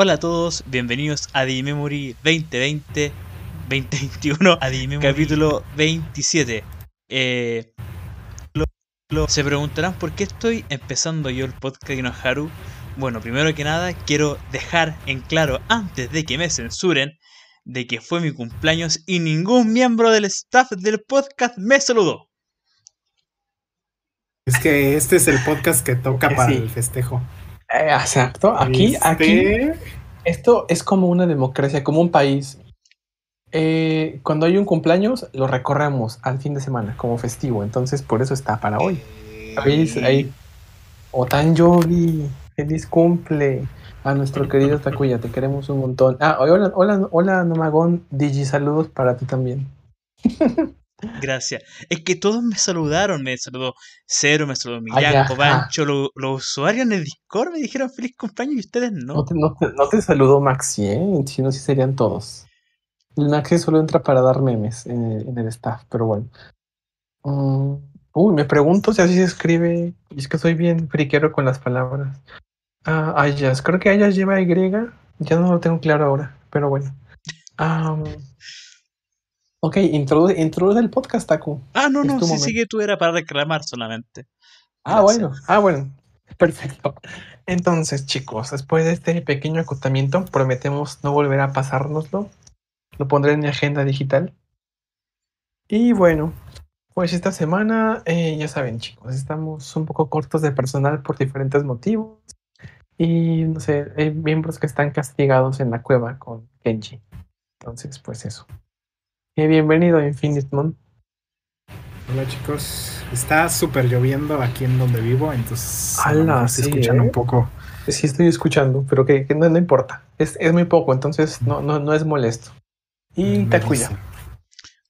Hola a todos, bienvenidos a The Memory 2020, 2021, a The Memory capítulo 27. Eh, lo- lo- se preguntarán por qué estoy empezando yo el podcast de Haru. Bueno, primero que nada, quiero dejar en claro, antes de que me censuren, de que fue mi cumpleaños y ningún miembro del staff del podcast me saludó. Es que este es el podcast que toca para sí. el festejo. Eh, exacto. Aquí, Este, aquí, esto es como una democracia, como un país. Eh, cuando hay un cumpleaños, lo recorremos al fin de semana como festivo. Entonces, por eso está para hoy. Ahí, ahí. Otanjobi, feliz cumple a nuestro querido Takuya. Te queremos un montón. Ah, hola, hola, hola, Nomagón. Digi, saludos para ti también. Gracias. Es que todos me saludaron. Me saludó Cero, me saludó Miyako, ajá. Pancho. lo- Los usuarios en el Discord me dijeron feliz cumpleaños y ustedes No no. te, no te- no te saludó Maxi, ¿eh? Si no, sí serían todos. El Maxi solo entra para dar memes en el, en el staff, pero bueno. Mm, uy, me pregunto si así se escribe. Y es que soy bien friquero con las palabras. Ah, Ayas, creo que Ayas lleva Y. Ya no lo tengo claro ahora, pero bueno. Am, ok, introduce, introduce el podcast, Taku. Ah, no, Es no, sí, momento. sí que tú era para reclamar solamente. Ah, Gracias. bueno, ah, bueno. Perfecto. Entonces, chicos, después de este pequeño acotamiento, prometemos no volver a pasárnoslo. Lo pondré en mi agenda digital. Y bueno, pues esta semana, eh, ya saben, chicos, estamos un poco cortos de personal por diferentes motivos. Y no sé, hay miembros que están castigados en la cueva con Kenji. Entonces, pues eso. Y bienvenido a Infinite Moon. Hola chicos, está súper lloviendo aquí en donde vivo, entonces Ala, se sí, escuchan ¿eh? un poco. Sí, estoy escuchando, pero que, que no, no importa. Es, es muy poco, entonces no, no, no es molesto. Y Me Takuya. dice.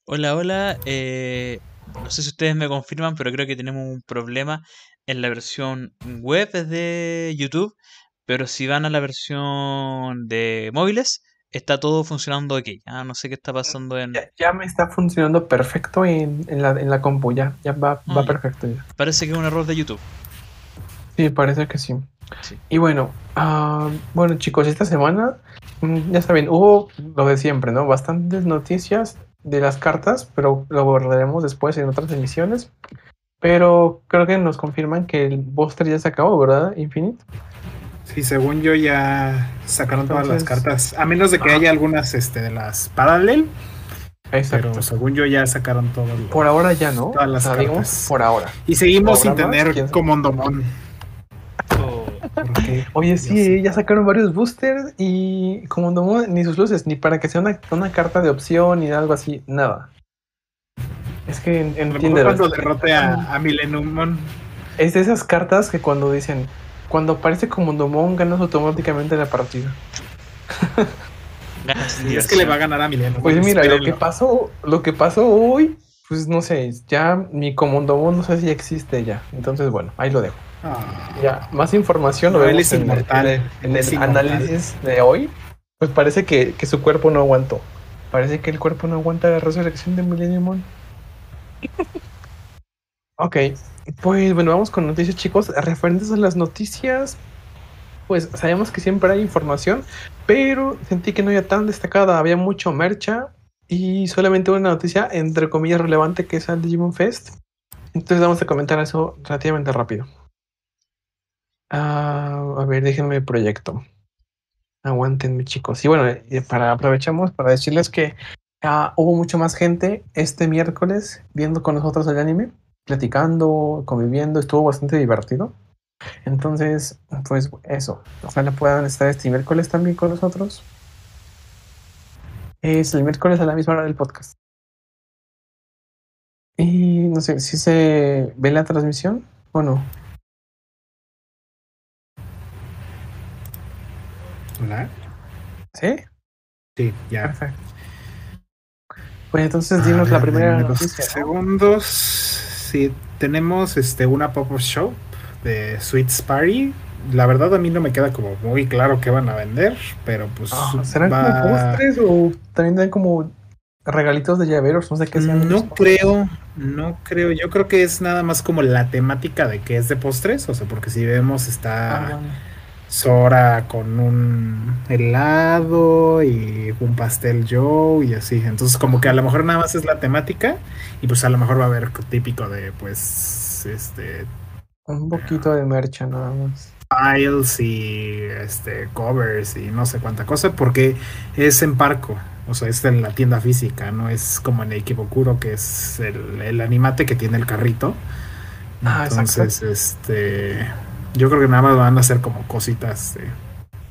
Hola, hola. eh, no sé si ustedes me confirman, pero creo que tenemos un problema en la versión web de YouTube. Pero si van a la versión de móviles, está todo funcionando ok. Ah, no sé qué está pasando en. Ya, ya me está funcionando perfecto en, en la, en la compu, ya, ya va, Ah, va ya. perfecto ya. Parece que es un error de YouTube. Sí, parece que sí. Sí. Y bueno, ah, bueno chicos, esta semana, mm, ya saben, hubo lo de siempre, ¿no? Bastantes noticias de las cartas, pero lo abordaremos después en otras emisiones. Pero creo que nos confirman que el booster ya se acabó, ¿verdad? Infinite. Sí, según yo ya sacaron todas las cartas, a menos de que Ah. haya algunas este, de las Parallel, Exacto. pero según yo ya sacaron todo. lo- Por ahora ya no. Todas las digamos, cartas. por ahora. Y seguimos sin tener. Oh, porque Oye, Dios sí, ya sacaron varios boosters y como no ni sus luces, ni para que sea una, una carta de opción ni algo así, nada. Es que en, mejor entiende, cuando derrote a, a Millenniumon, es de esas cartas que cuando dicen, cuando aparece como Domon ganas automáticamente la partida. sí, es que le va a ganar a Millenniumon. Pues mira, lo que pasó, lo que pasó hoy, pues no sé, ya mi Comondomon no sé si existe ya. Entonces, bueno, ahí lo dejo. Ah. Ya, más información lo vemos es en, el- inmortal, en el, en él el es inmortal. análisis de hoy. Pues parece que, que su cuerpo no aguantó. Parece que el cuerpo no aguanta la resurrección de Millennium. ok, pues bueno, vamos con noticias, chicos. Referentes a las noticias, pues sabemos que siempre hay información, pero sentí que no era tan destacada. Había mucho mercha y solamente una noticia, entre comillas, relevante que es el Digimon Fest. Entonces vamos a comentar eso relativamente rápido. Ah, a ver, déjenme proyecto. Aguántenme, chicos. Y bueno, para aprovechamos para decirles que ah, hubo mucha más gente este miércoles viendo con nosotros el anime, platicando, conviviendo, estuvo bastante divertido. Entonces, pues eso. Ojalá puedan estar este miércoles también con nosotros. Es el miércoles a la misma hora del podcast. Y no sé si se ve la transmisión o no. Hola. ¿Sí? Sí, ya. Perfecto. Pues entonces dinos la A ver, primera noticia. ¿no? segundos. Sí, tenemos este una pop-up shop de Sweets Party. La verdad a mí no me queda como muy claro qué van a vender, pero pues Ah, ¿Serán va- como postres o también dan como regalitos de llaveros? No sé qué sean. No creo, no creo. Yo creo que es nada más como la temática de que es de postres, o sea, porque si vemos Ah, está bueno. Sora con un helado y un pastel Joe y así. Entonces como que a lo mejor nada más es la temática y pues a lo mejor va a haber típico de pues este Un poquito de mercha nada más. files y este covers y no sé cuánta cosa porque es en Parco. O sea, es en la tienda física, no es como en Equivocuro, que es el, el animate que tiene el carrito. Ah, exacto. Entonces, este. Yo creo que nada más van a hacer como cositas. de-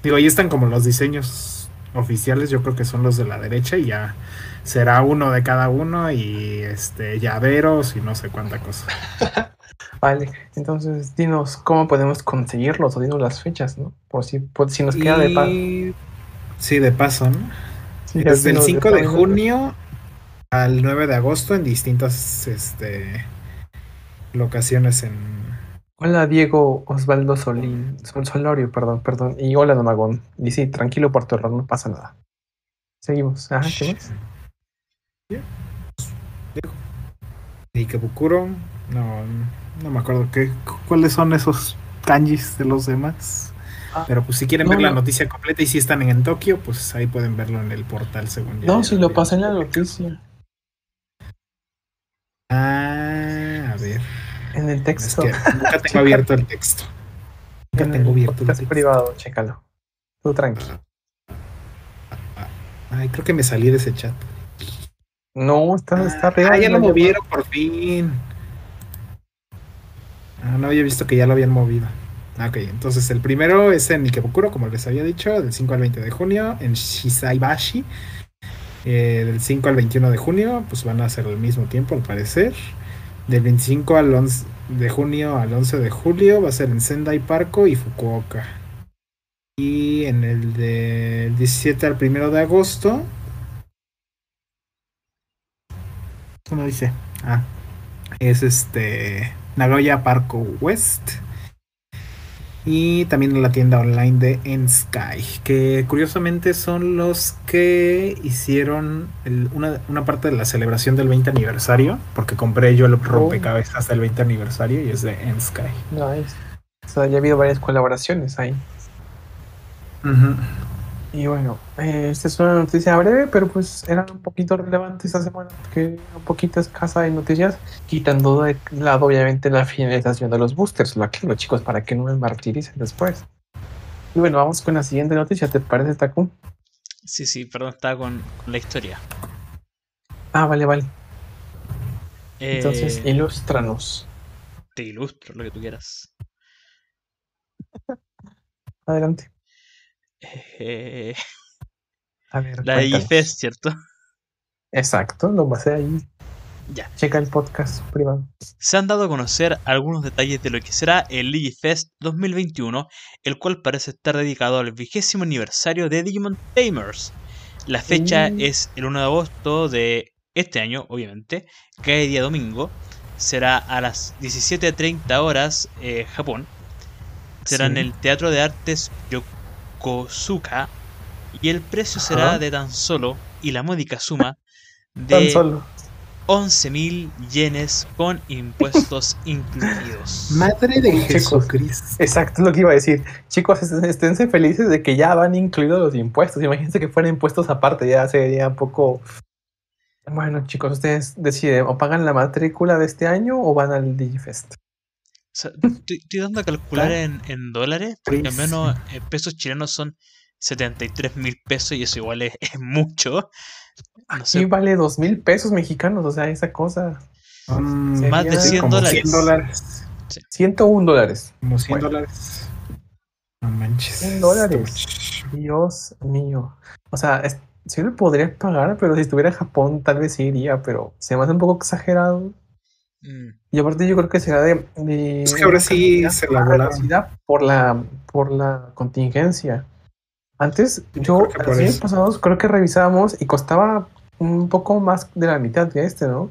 digo, ahí están como los diseños oficiales, yo creo que son los de la derecha y ya será uno de cada uno y este llaveros y no sé cuánta cosa. Vale, entonces dinos cómo podemos conseguirlos o dinos las fechas, ¿no? Por si, por si nos queda de paz. Y- Sí, de paso, ¿no? Desde el 5 de junio al 9 de agosto en distintas este, locaciones en... Hola Diego Osvaldo Solín, Sol Solorio, perdón, perdón. Y hola Domagón. Y sí, tranquilo Puerto Error, no pasa nada. Seguimos. Ajá, ¿qué más? Y Ikebukuro, no, no me acuerdo qué, cuáles son esos kanjis de los demás. Ah, Pero pues si quieren no, ver la no. noticia completa y si están en, Tokio, pues ahí pueden verlo en el portal según. No, ya si lo pasé en la noticia, Ah, a ver. En el Es texto. que nunca tengo abierto el texto. Nunca en tengo abierto el texto. privado, chécalo. Tú tranqui. Ay, creo que me salí de ese chat. No, está, está arriba. Ah, ya lo movieron por fin. Ah, no había visto que ya lo habían movido. Ah, Ok, entonces el primero es en Ikebukuro, como les había dicho, del 5 al 20 de junio, en Shisaibashi. Eh, del 5 al 21 de junio, pues van a ser al mismo tiempo, al parecer. Del 25 al 11 de junio al 11 de julio va a ser en Sendai Parco y Fukuoka. Y en el del 17 al 1 de agosto. ¿Cómo dice? Ah, es este Nagoya Parco West. Y también en la tienda online de Ensky, que curiosamente son los que hicieron el- una, una parte de la celebración del 20 aniversario, porque compré yo el rompecabezas del 20 aniversario y es de Ensky. Nice. O sea, ya ha habido varias colaboraciones ahí. Ujú. Y bueno, eh, esta es una noticia breve, pero pues era un poquito relevante esta semana, porque era un poquito escasa de noticias, quitando de lado obviamente la finalización de los boosters, lo aclaro chicos, para que no me martiricen después. Y bueno, vamos con la siguiente noticia, ¿te parece, Taku? Sí, sí, perdón, estaba con, con la historia. Ah, vale, vale. Entonces, Eh, ilústranos. te ilustro lo que tú quieras. Adelante. Eh, A ver, la cuéntanos. IFES, ¿cierto? Exacto, lo pasé ahí. Ya. Checa el podcast privado. Se han dado a conocer algunos detalles de lo que será el Digifest 2021, el cual parece estar dedicado al vigésimo aniversario de Digimon Tamers. La fecha es el 1 de agosto de este año, obviamente, cae día domingo. Será a las 17.30 horas eh, Japón. Será en el Teatro de Artes Yokosuka. Y el precio será de tan solo, y la módica suma, de solo. 11.000 yenes con impuestos incluidos. Madre de. Jesucristo. Exacto, es lo que iba a decir. Chicos, est- esténse felices de que ya van incluidos los impuestos. Imagínense que fueran impuestos aparte, ya sería un poco. Bueno, chicos, ustedes deciden o pagan la matrícula de este año o van al Digifest. O sea, estoy, estoy dando a calcular en, en dólares, porque al Pues, menos en pesos chilenos son 73 mil pesos y eso igual es, es mucho. No Sí, sé, vale dos mil pesos mexicanos, o sea, esa cosa. Son Más de 100 como dólares. 100 dólares. 101 dólares. Como 100 Bueno. dólares. No manches. 100 dólares. Dios mío. O sea, es- sí lo podría pagar, pero si estuviera en Japón tal vez sí iría, pero se me hace un poco exagerado. mm, Y aparte yo creo que será de... de Es que ahora sí se la reducida por la, por la contingencia. Antes, Yo yo, creo que por los años pasados creo que revisábamos y costaba un poco más de la mitad que este, ¿no?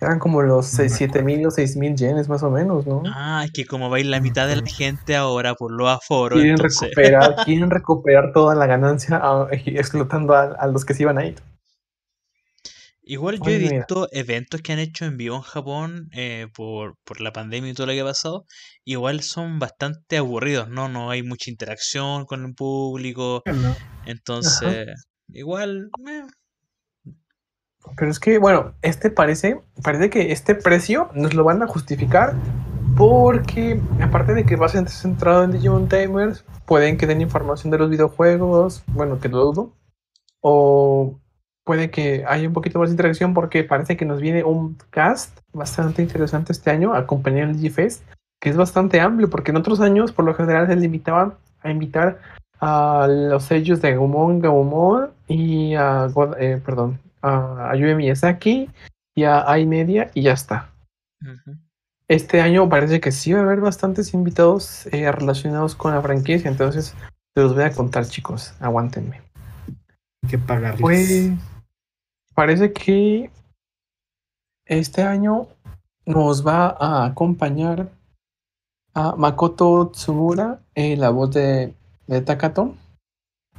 Eran como los No me 7 mil o 6 mil yenes más o menos, ¿no? Ah, es que como va a ir la mitad de la gente ahora por los aforos, quieren entonces... recuperar, quieren recuperar toda la ganancia ah, explotando a, a los que se iban a ir. Igual yo he visto eventos que han hecho en vivo en Japón eh, por, por la pandemia y todo lo que ha pasado. Igual son bastante aburridos, ¿no? No hay mucha interacción con el público. No. Entonces, igual, eh, Pero es que, bueno, este parece, parece que este precio nos lo van a justificar porque, aparte de que va a ser centrado en Digimon Timers, pueden que den información de los videojuegos, bueno, que lo dudo, o puede que haya un poquito más de interacción porque parece que nos viene un cast bastante interesante este año a acompañar el DigiFest, que es bastante amplio, porque en otros años, por lo general, se limitaban a invitar a los sellos de Agumon, Gabumon y a, God- eh, perdón, a Ayume Miyazaki y a iMedia y ya está. Este año parece que sí va a haber bastantes invitados eh, relacionados con la franquicia, entonces se los voy a contar, chicos. Aguántenme. Hay que pagarles. Pues parece que este año nos va a acompañar a Makoto Tsumura, la voz de, de Takato,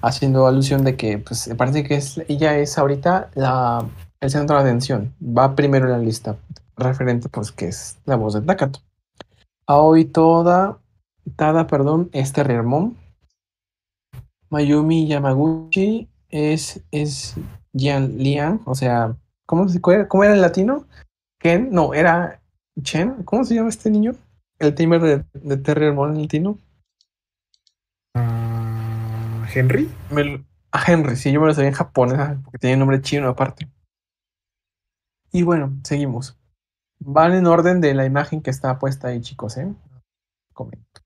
haciendo alusión de que pues parece que es, ella es ahorita la, el centro de atención. Va primero en la lista, referente pues que es la voz de Takato. Aoi Toda, Tada, perdón, es Terriermon. Mayumi Yamaguchi es, es Jian Liang, o sea, ¿cómo, se, ¿cómo era el latino? Ken, no, era Chen, ¿cómo se llama este niño? El timer de, de Terriermon latino. Ah, Henry. Me a Henry, sí, yo me lo sabía en japonés, ah, porque tiene nombre chino aparte. Y bueno, seguimos. Van en orden de la imagen que está puesta ahí, chicos, ¿eh? Comento.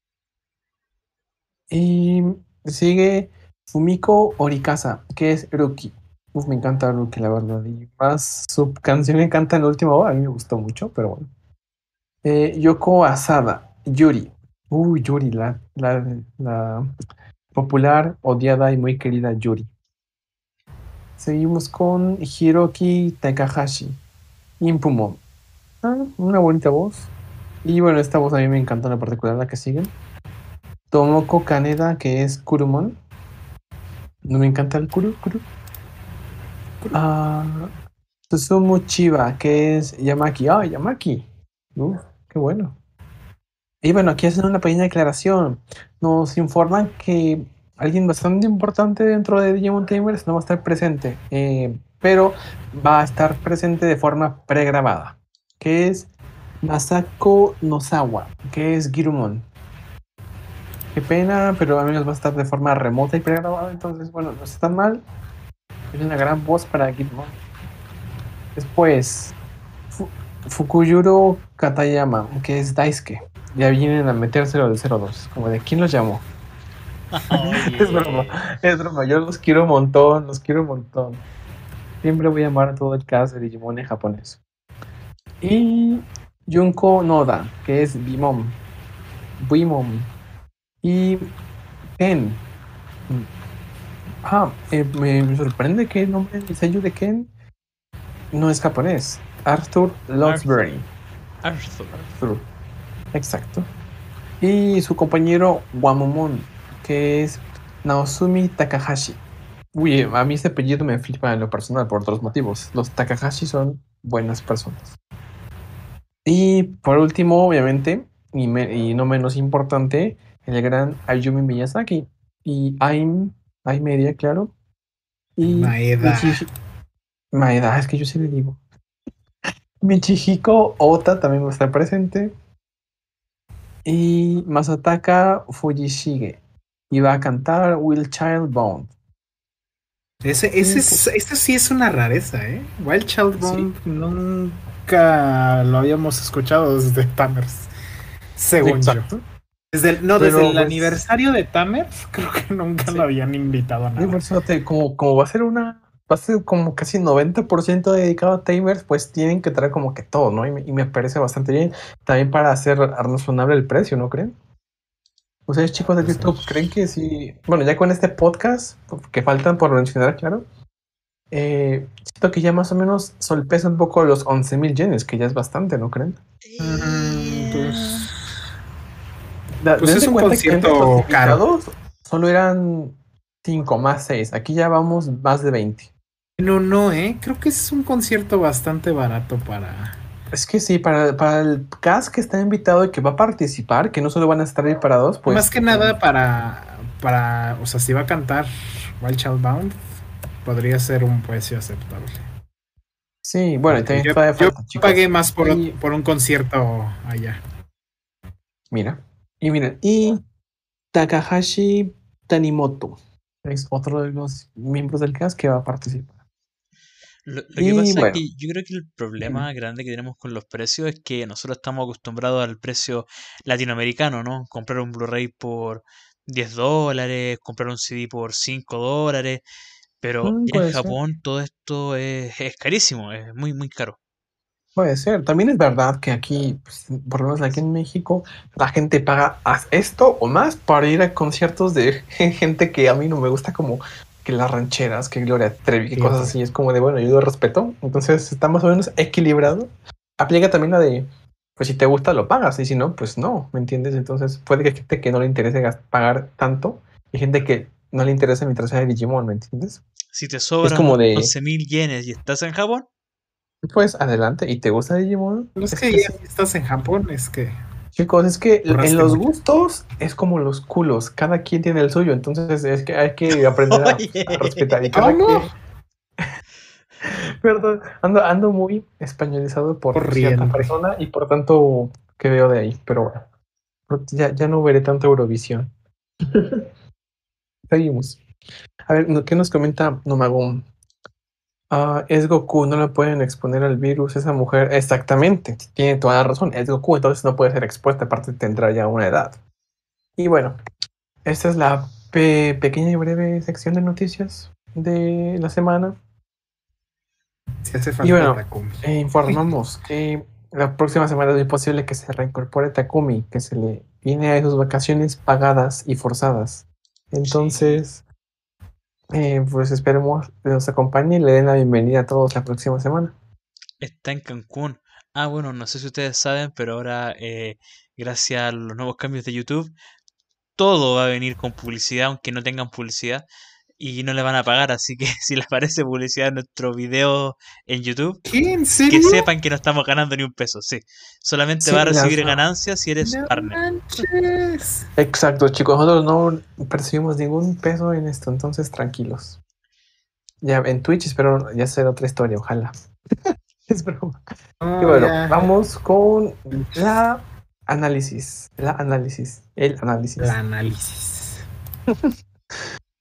Y sigue Fumiko Orikasa, que es Ruki. Uf, me encanta Ruki, la verdad. Y más su canción me encanta en la última hora, a mí me gustó mucho, pero bueno. Eh, Yoko Asada, Yuri. Uy, Yuri, la, la, la popular, odiada y muy querida Yuri. Seguimos con Hiroki Takahashi, Impumon. Ah, una bonita voz. Y bueno, esta voz a mí me encanta en particular, la que siguen. Tomoko Kaneda, que es Kurumon. No me encanta el Kuru, Kuru. Ah, Susumu Chiba, que es Yamaki. Ah, Yamaki. Uf, qué bueno. Y bueno, aquí hacen una pequeña declaración. Nos informan que alguien bastante importante dentro de Digimon Tamers no va a estar presente, eh, pero va a estar presente de forma pregrabada, que es Masako Nozawa, que es Girumon. Qué pena, pero al menos va a estar de forma remota y pregrabada, entonces bueno, no está tan mal. Es una gran voz para Girumon. Después, Fu- Fukuyuro Katayama, que es Daisuke. Ya vienen a metérselo del 02, como de quién los llamó. Es broma, es broma. Yo los quiero un montón, los quiero un montón. Siempre voy a amar todo el cast de Digimon en japonés. Y Junko Noda, que es Bimom. Bimom. Y Ken. Ah, eh, me, me sorprende que el nombre del sello de Ken no es japonés. Arthur Longsbury. Arthur. Arthur. Exacto. Y su compañero Wamomon, que es Naosumi Takahashi. Uy, a mí este apellido me flipa en lo personal por otros motivos. Los Takahashi son buenas personas. Y por último, obviamente, y, me- y no menos importante, el gran Ayumi Miyazaki. Y Aim, Aim Media, claro. Y Maeda. Maeda, es que yo sí le digo. Michihiko Ota también va a estar presente. Y Masataka Fujishige. Y va a cantar Will Child Bone. Ese, ese, es, ese sí es una rareza, ¿eh? Wild Child Bond nunca lo habíamos escuchado desde Tamers. Según yo. Desde el, no, Pero, desde el pues- aniversario de Tamers, creo que nunca Sí. lo habían invitado a Sí, nada. por eso te- como, como va a ser una. Va a ser como casi 90% dedicado a Tamers, pues tienen que traer como que todo, ¿no? Y me, y me parece bastante bien. También para hacer razonable el precio, ¿no creen? Ustedes, chicos de Pues, YouTube, ¿creen que sí? Bueno, ya con este podcast, que faltan por mencionar, claro. eh, siento que ya más o menos solpesa un poco los 11 mil yenes, que ya es bastante, ¿no creen? Mm, Da- Pues es un concierto caro. Solo eran 5 más 6. Aquí ya vamos más de 20. No, no, ¿eh? Creo que es un concierto bastante barato para... Es que sí, para, para el cast que está invitado y que va a participar, que no solo van a estar ahí para dos, pues... Más que nada para, para, o sea, si va a cantar Wild Child Bound, podría ser un precio aceptable. Sí, bueno, también yo, yo falta, chicos. pagué más por, Y- por un concierto allá. Mira, y miren, y Takahashi Tanimoto es otro de los miembros del cast que va a participar. Lo, lo que Y pasa bueno. es que yo creo que el problema grande que tenemos con los precios es que nosotros estamos acostumbrados al precio latinoamericano, ¿no? Comprar un Blu-ray por 10 dólares, comprar un CD por 5 dólares, pero Mm, en ser. Japón todo esto es, es carísimo, es muy, muy caro. Puede ser. También es verdad que aquí, pues, por lo menos aquí en México, la gente paga esto o más para ir a conciertos de gente que a mí no me gusta, como que las rancheras, que Gloria Trevi, que Sí, cosas así. Es como de, bueno, yo lo respeto. Entonces está más o menos equilibrado. Aplica también la de, pues si te gusta, lo pagas. Y si no, pues no, ¿me entiendes? Entonces puede que hay gente que no le interese pagar tanto y gente que no le interesa mientras sea de Digimon, ¿me entiendes? Si te sobran como de- 11.000 yenes y estás en Japón, Pues adelante. ¿Y te gusta Digimon? No es Es que que ya estás en Japón, es que... Chicos, es que en los mucho. gustos es como los culos, cada quien tiene el suyo, entonces es que hay que aprender a, respetar. Y cada quien- Perdón, ando, ando muy españolizado por cierta persona y por tanto que veo de ahí, pero bueno, ya, ya no veré tanto Eurovisión. Seguimos. A ver, ¿qué nos comenta Nomagum? Ah, es Goku, no la pueden exponer al virus esa mujer. Exactamente, tiene toda la razón. Es Goku, entonces no puede ser expuesta, aparte tendrá ya una edad. Y bueno, esta es la pe- pequeña y breve sección de noticias de la semana. Si hace falta Y bueno, Takumi. E informamos que la próxima semana es muy posible que se reincorpore Takumi, que se le viene a sus vacaciones pagadas y forzadas. Entonces, eh, pues esperemos que nos acompañe y le den la bienvenida a todos la próxima semana. está en Cancún. Ah, bueno, no sé si ustedes saben, pero ahora, eh, gracias a los nuevos cambios de YouTube, todo va a venir con publicidad, aunque no tengan publicidad, y no le van a pagar. Así que si les parece publicidad en nuestro video en YouTube, ¿Qué? ¿En que sepan que no estamos ganando ni un peso. Sí, solamente Sí, va a recibir ganancias si eres No partner. manches. Exacto, chicos, nosotros no percibimos ningún peso en esto, entonces tranquilos. Ya en Twitch espero ya ser otra historia, ojalá. es broma. Y bueno, vamos con la análisis, la análisis, el análisis. El análisis.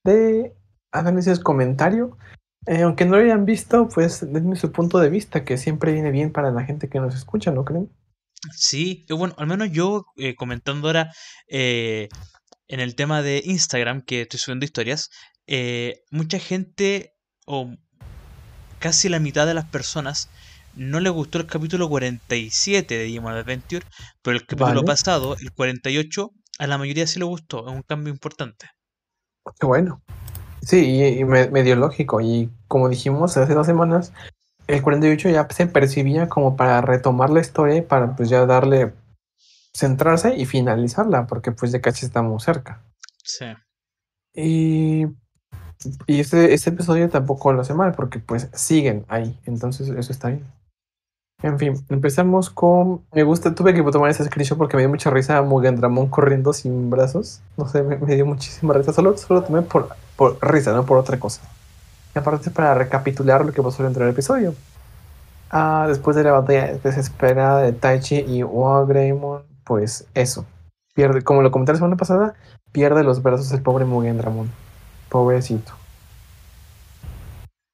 de análisis comentario. Eh, aunque no lo hayan visto, pues denme su punto de vista, que siempre viene bien para la gente que nos escucha, ¿no creen? Sí, bueno, al menos yo eh, comentando ahora eh, en el tema de Instagram, que estoy subiendo historias, mucha gente, o casi la mitad de las personas, no le gustó el capítulo 47 de Digimon Adventure, pero el capítulo Vale. pasado, el 48, a la mayoría sí le gustó, es un cambio importante. Qué bueno. Sí, y, y me- medio lógico. Y como dijimos hace dos semanas, el 48 ya se percibía como para retomar la historia y para pues ya darle, centrarse y finalizarla, porque pues ya casi estamos cerca. Sí. Y, y este, este episodio tampoco lo hace mal, porque pues siguen ahí. Entonces eso está bien. En fin, empezamos con. Me gusta, tuve que tomar ese screenshot porque me dio mucha risa a corriendo sin brazos. No sé, me, dio muchísima risa. Solo, solo tomé por, risa, no por otra cosa. Y aparte para recapitular lo que pasó dentro del episodio. Ah, después de la batalla desesperada de Taichi y Wagreymon, pues eso. Pierde, como lo comenté la semana pasada, pierde los brazos el pobre Mugen Dramon. Pobrecito.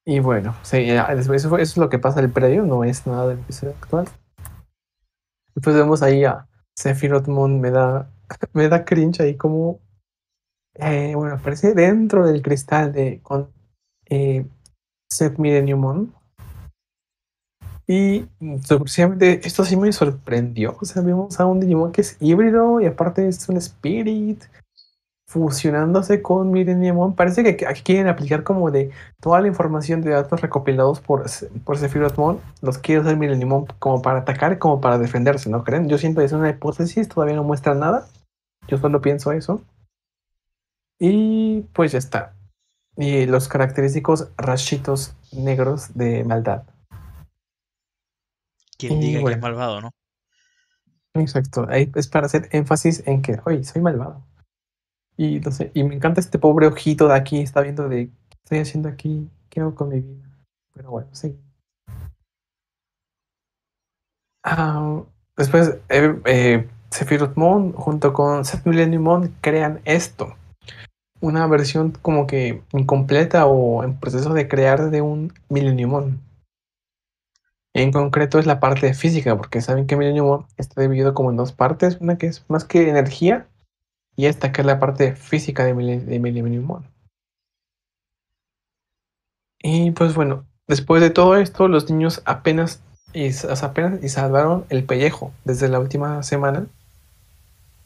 Y bueno, sí, eso, es lo que pasa en el predio, no es nada del episodio actual. Después vemos ahí a Sephiroth Moon, me da, me da cringe ahí como, eh, bueno, aparece dentro del cristal de con eh, Seth Moon. Y sorpresivamente, esto sí me sorprendió. O sea, vemos a un Digimon que es híbrido y aparte es un Spirit fusionándose con Millennium. Parece que aquí quieren aplicar como de toda la información de datos recopilados por, por Sephiroth Moon, los quiere usar Millennium como para atacar, como para defenderse, ¿no creen? Yo siento que es una hipótesis, todavía no muestra nada. Yo solo pienso eso. Y pues ya está. y los característicos rachitos negros de maldad. Quien diga que es malvado, ¿no? Exacto, ahí es para hacer énfasis en que, oye, soy malvado. Y no sé, y me encanta este pobre ojito de aquí, está viendo de, ¿qué estoy haciendo aquí? ¿Qué hago con mi vida? Pero bueno, sí. Ah, después, eh, eh, junto con Seth Millennium Moon crean esto. Una versión como que incompleta o en proceso de crear de un Millennium Moon. En concreto es la parte física, porque saben que Millennium Moon está dividido como en dos partes, una que es más que energía y esta que es la parte física de, Mille- de Moon. Y pues bueno, después de todo esto, los niños apenas y, apenas y salvaron el pellejo desde la última semana.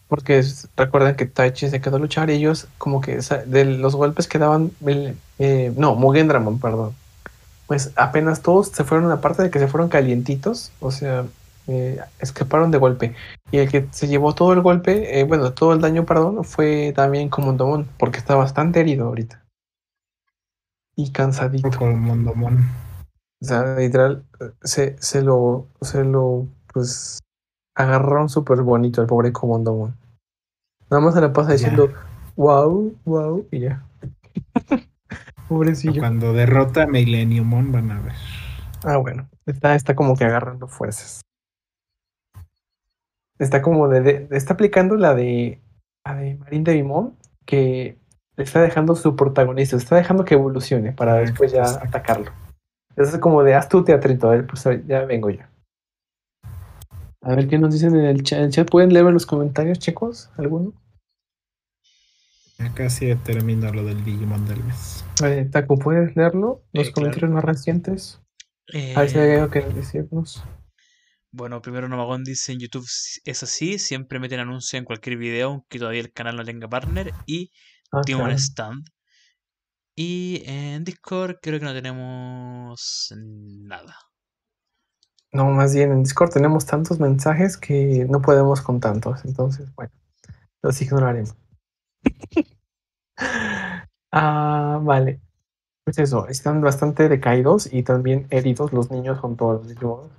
Porque es- recuerdan que Taichi se quedó a luchar y ellos como que de los golpes que daban, eh, no, Mugendramon, perdón. Pues apenas todos se fueron, aparte de que se fueron calientitos, o sea, eh, escaparon de golpe. Y el que se llevó todo el golpe, eh, bueno, todo el daño, perdón, fue también Komondomon, porque está bastante herido ahorita. Y cansadito. Con Mondomón. O sea, literal, se, se lo, se lo, pues, agarraron súper bonito el pobre Komondomon. Nada más se la pasa diciendo, wow, wow, y ya. Pobrecillo. Cuando derrota a Millenniumon van a ver. Ah, bueno. Está, está como que agarrando fuerzas. Está como de, de- está aplicando la de, la de Marín de Vimón, que le está dejando su protagonista, está dejando que evolucione para Ah, después ya exacto. atacarlo. Eso es como de haz tu teatrito, a ver, pues ya vengo yo. A ver qué nos dicen en el chat. ¿En el chat pueden leer los comentarios, chicos? ¿Alguno? Ya casi termino lo del Digimon del mes. Eh, Taku, ¿puedes leerlo? Los Eh, claro. comentarios más recientes. Eh, A ver si hay algo que decirnos. Bueno, primero Nomagón dice en YouTube es así, siempre meten anuncio en cualquier video, aunque todavía el canal no tenga partner, y Ah, tiene un stand. Y en Discord creo que no tenemos nada. No, más bien en Discord tenemos tantos mensajes que no podemos con tantos. Entonces, bueno, los ignoraremos. ah, vale. Pues eso, están bastante decaídos y también heridos los niños con todos los Digimon.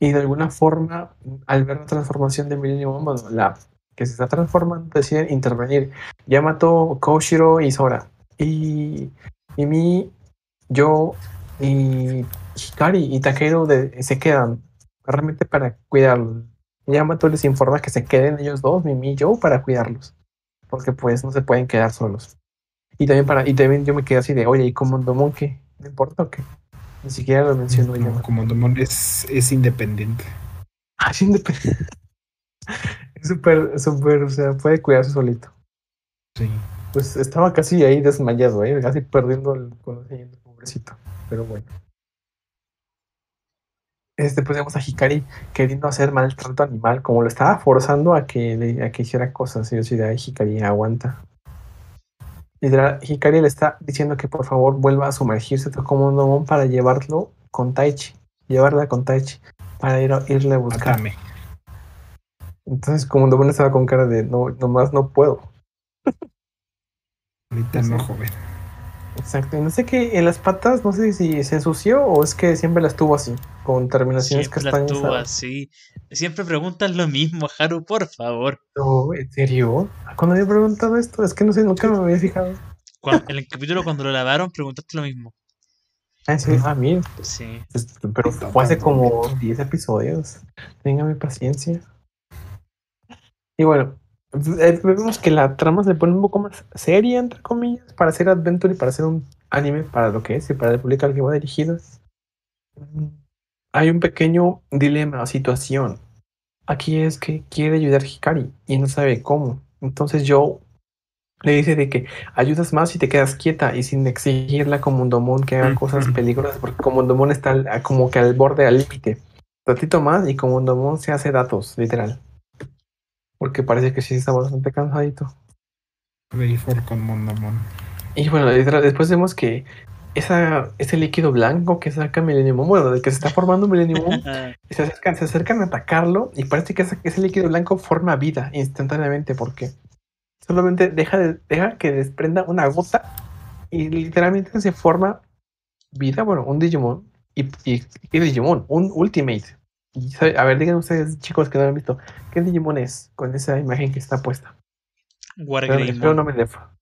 Y de alguna forma, al ver la transformación de Millennium, bueno, la que se está transformando, deciden intervenir. Ya mató Koshiro y Sora. Y, y mi, yo y Hikari y Takeru se quedan realmente para cuidarlos. Yamato les informa que se queden ellos dos, Mimi y yo, para cuidarlos. Porque pues no se pueden quedar solos. Y también para, y también yo me quedé así de, oye, ¿y Komondomon qué? ¿No importa o qué? Ni siquiera lo mencionó No, como Mondomon es, es independiente. Ah, es independiente. Es súper, súper, o sea, puede cuidarse solito. Sí. Pues estaba casi ahí desmayado, ¿eh? casi perdiendo el conocimiento, pobrecito. Pero bueno. Este, pues vemos a Hikari queriendo hacer maltrato animal, como lo estaba forzando a que, le- a que hiciera cosas. Y yo soy de "Ay, Hikari, aguanta. Y la- Hikari le está diciendo que por favor vuelva a sumergirse como un domón para llevarlo con Taichi. Llevarla con Taichi. Para ir a, irle a buscar. Mátame. Entonces, como un domón estaba con cara de no, nomás no puedo. Ahorita no, joven. Exacto, y no sé qué, en las patas, no sé si se ensució o es que siempre las tuvo así, con terminaciones Siempre tuvo castañas. así. Siempre preguntan lo mismo, Haru, por favor. No, ¿en serio? ¿Cuándo había preguntado esto? Es que no sé, nunca me había fijado. En el capítulo cuando lo lavaron preguntaste lo mismo. Ah, sí, ah, mira, Sí. pues, pero fue hace como 10 episodios. Téngame paciencia. Y bueno, vemos que la trama se pone un poco más seria, entre comillas, para hacer Adventure y para hacer un anime para lo que es y para el público al que va dirigido. Hay un pequeño dilema o situación. Aquí es que quiere ayudar a Hikari y no sabe cómo. Entonces yo le dice de que ayudas más si te quedas quieta y sin exigirla como un domón que haga cosas peligrosas, porque como un domón está como que al borde, al límite. Ratito más y como un domón se hace datos, literal. Porque parece que sí está bastante cansadito. Con Mondomon. Y bueno, después vemos que esa, ese líquido blanco que saca Millennium, Moon, bueno, de que se está formando Millennium, Moon, se acercan, se acercan a atacarlo y parece que ese, ese líquido blanco forma vida instantáneamente porque solamente deja, de, deja que desprenda una gota y literalmente se forma vida, bueno, un Digimon. Y, y, ¿qué Digimon? Un Ultimate. A ver, digan ustedes, chicos, que no lo han visto, ¿qué Digimon es con esa imagen que está puesta? Wargreymon. no me defa.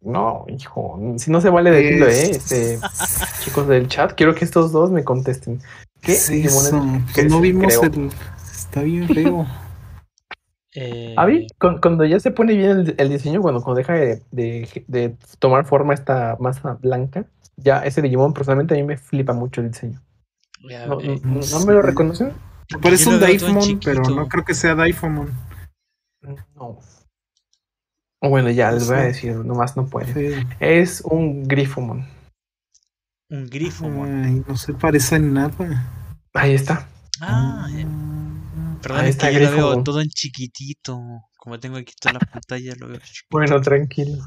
No, hijo, si no se vale decirlo, eh, este, chicos del chat, quiero que estos dos me contesten. ¿Qué es Digimon es que Pues no vimos el. Está bien feo. Eh, Avi, cu- cuando ya se pone bien el, el diseño, cuando, cuando deja de, de- de tomar forma esta masa blanca, ya ese Digimon personalmente a mí me flipa mucho el diseño. ya, ¿No, eh, no- no me lo reconocen? Parece un Daifmon, pero no creo que sea Daifmon. No. Bueno, ya les voy a decir, nomás no puede. Sí. Es un Grifomon. un grifo. Ay, no se parece en nada. Ahí está. Ah, eh, perdón, Ahí es está que yo lo veo Grifomon. todo en chiquitito. Como tengo aquí toda la pantalla, lo veo chiquito. Bueno, tranquilo.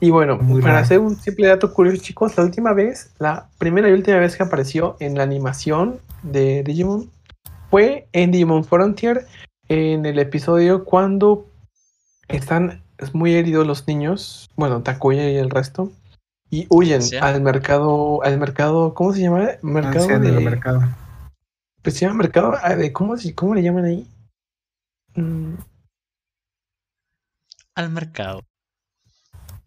Y bueno, Muy para raro. hacer un simple dato curioso, chicos, la última vez, la primera y última vez que apareció en la animación de Digimon fue en Digimon Frontier, en el episodio cuando están muy heridos los niños, bueno, Takuya y el resto, y huyen ¿Sí? al mercado, al mercado, ¿cómo se llama? Mercado de, del mercado. pues se llama mercado, ah, de, ¿cómo, se- ¿cómo le llaman ahí? Mm, Al mercado.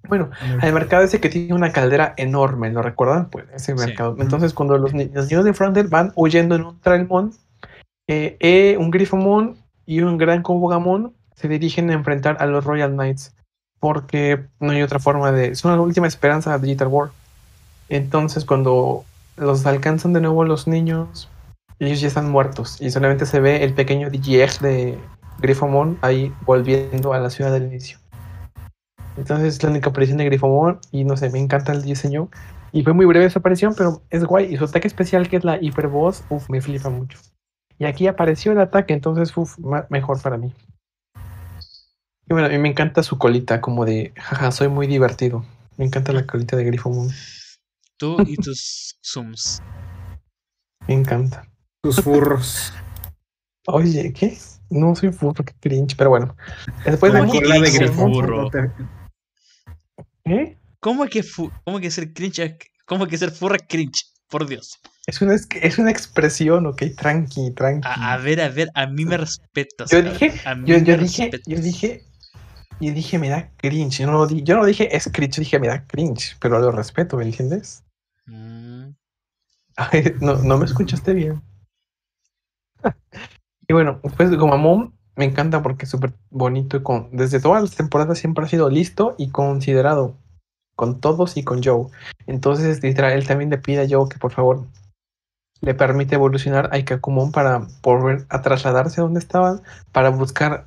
bueno, El mercado ese que tiene una caldera enorme, ¿lo recuerdan? Pues ese Sí. mercado. Entonces, cuando los, ni- los niños de Frontier van huyendo en un Trailmon, eh, un Grifomon y un Gran Kobogamon se dirigen a enfrentar a los Royal Knights. Porque no hay otra forma de. Es una última esperanza de Digital War. Entonces, cuando los alcanzan de nuevo los niños, ellos ya están muertos. Y solamente se ve el pequeño DJX de Grifomon ahí volviendo a la ciudad del inicio. Entonces es la única aparición de Grifomon y no sé, me encanta el diseño. Y fue muy breve esa aparición, pero es guay. Y su ataque especial, que es la Hyper Boss, uff, me flipa mucho. Y aquí apareció el ataque, entonces, uff, mejor para mí. Y bueno, a mí me encanta su colita, como de, jaja, soy muy divertido. Me encanta la colita de Grifomon, Tú y tus zooms. me encanta. Sus furros. Oye, ¿qué? No soy furro, qué cringe, pero bueno. Después de ¿Cómo aquí, que Cola de grifo. furro? ¿eh? ¿Cómo que, fu- cómo que ser cringe? es- ¿Cómo que ser furra es cringe? Por Dios. Es una, es una expresión, ok, tranqui, tranqui. A, a ver, a ver, a mí me respetas. Yo dije, a mí Yo, yo me dije, respetas. yo dije, yo dije, me da cringe. Yo no, yo no dije es cringe, yo dije me da cringe, pero lo respeto, ¿me entiendes? Mm, Ay, no, no me escuchaste bien. y bueno, pues Gomamon me encanta porque es súper bonito y con, desde todas las temporadas siempre ha sido listo y considerado con todos y con Joe. Entonces, literal, él también le pide a Joe que por favor le permite evolucionar a Ikakumon para volver a trasladarse a donde estaban, para buscar,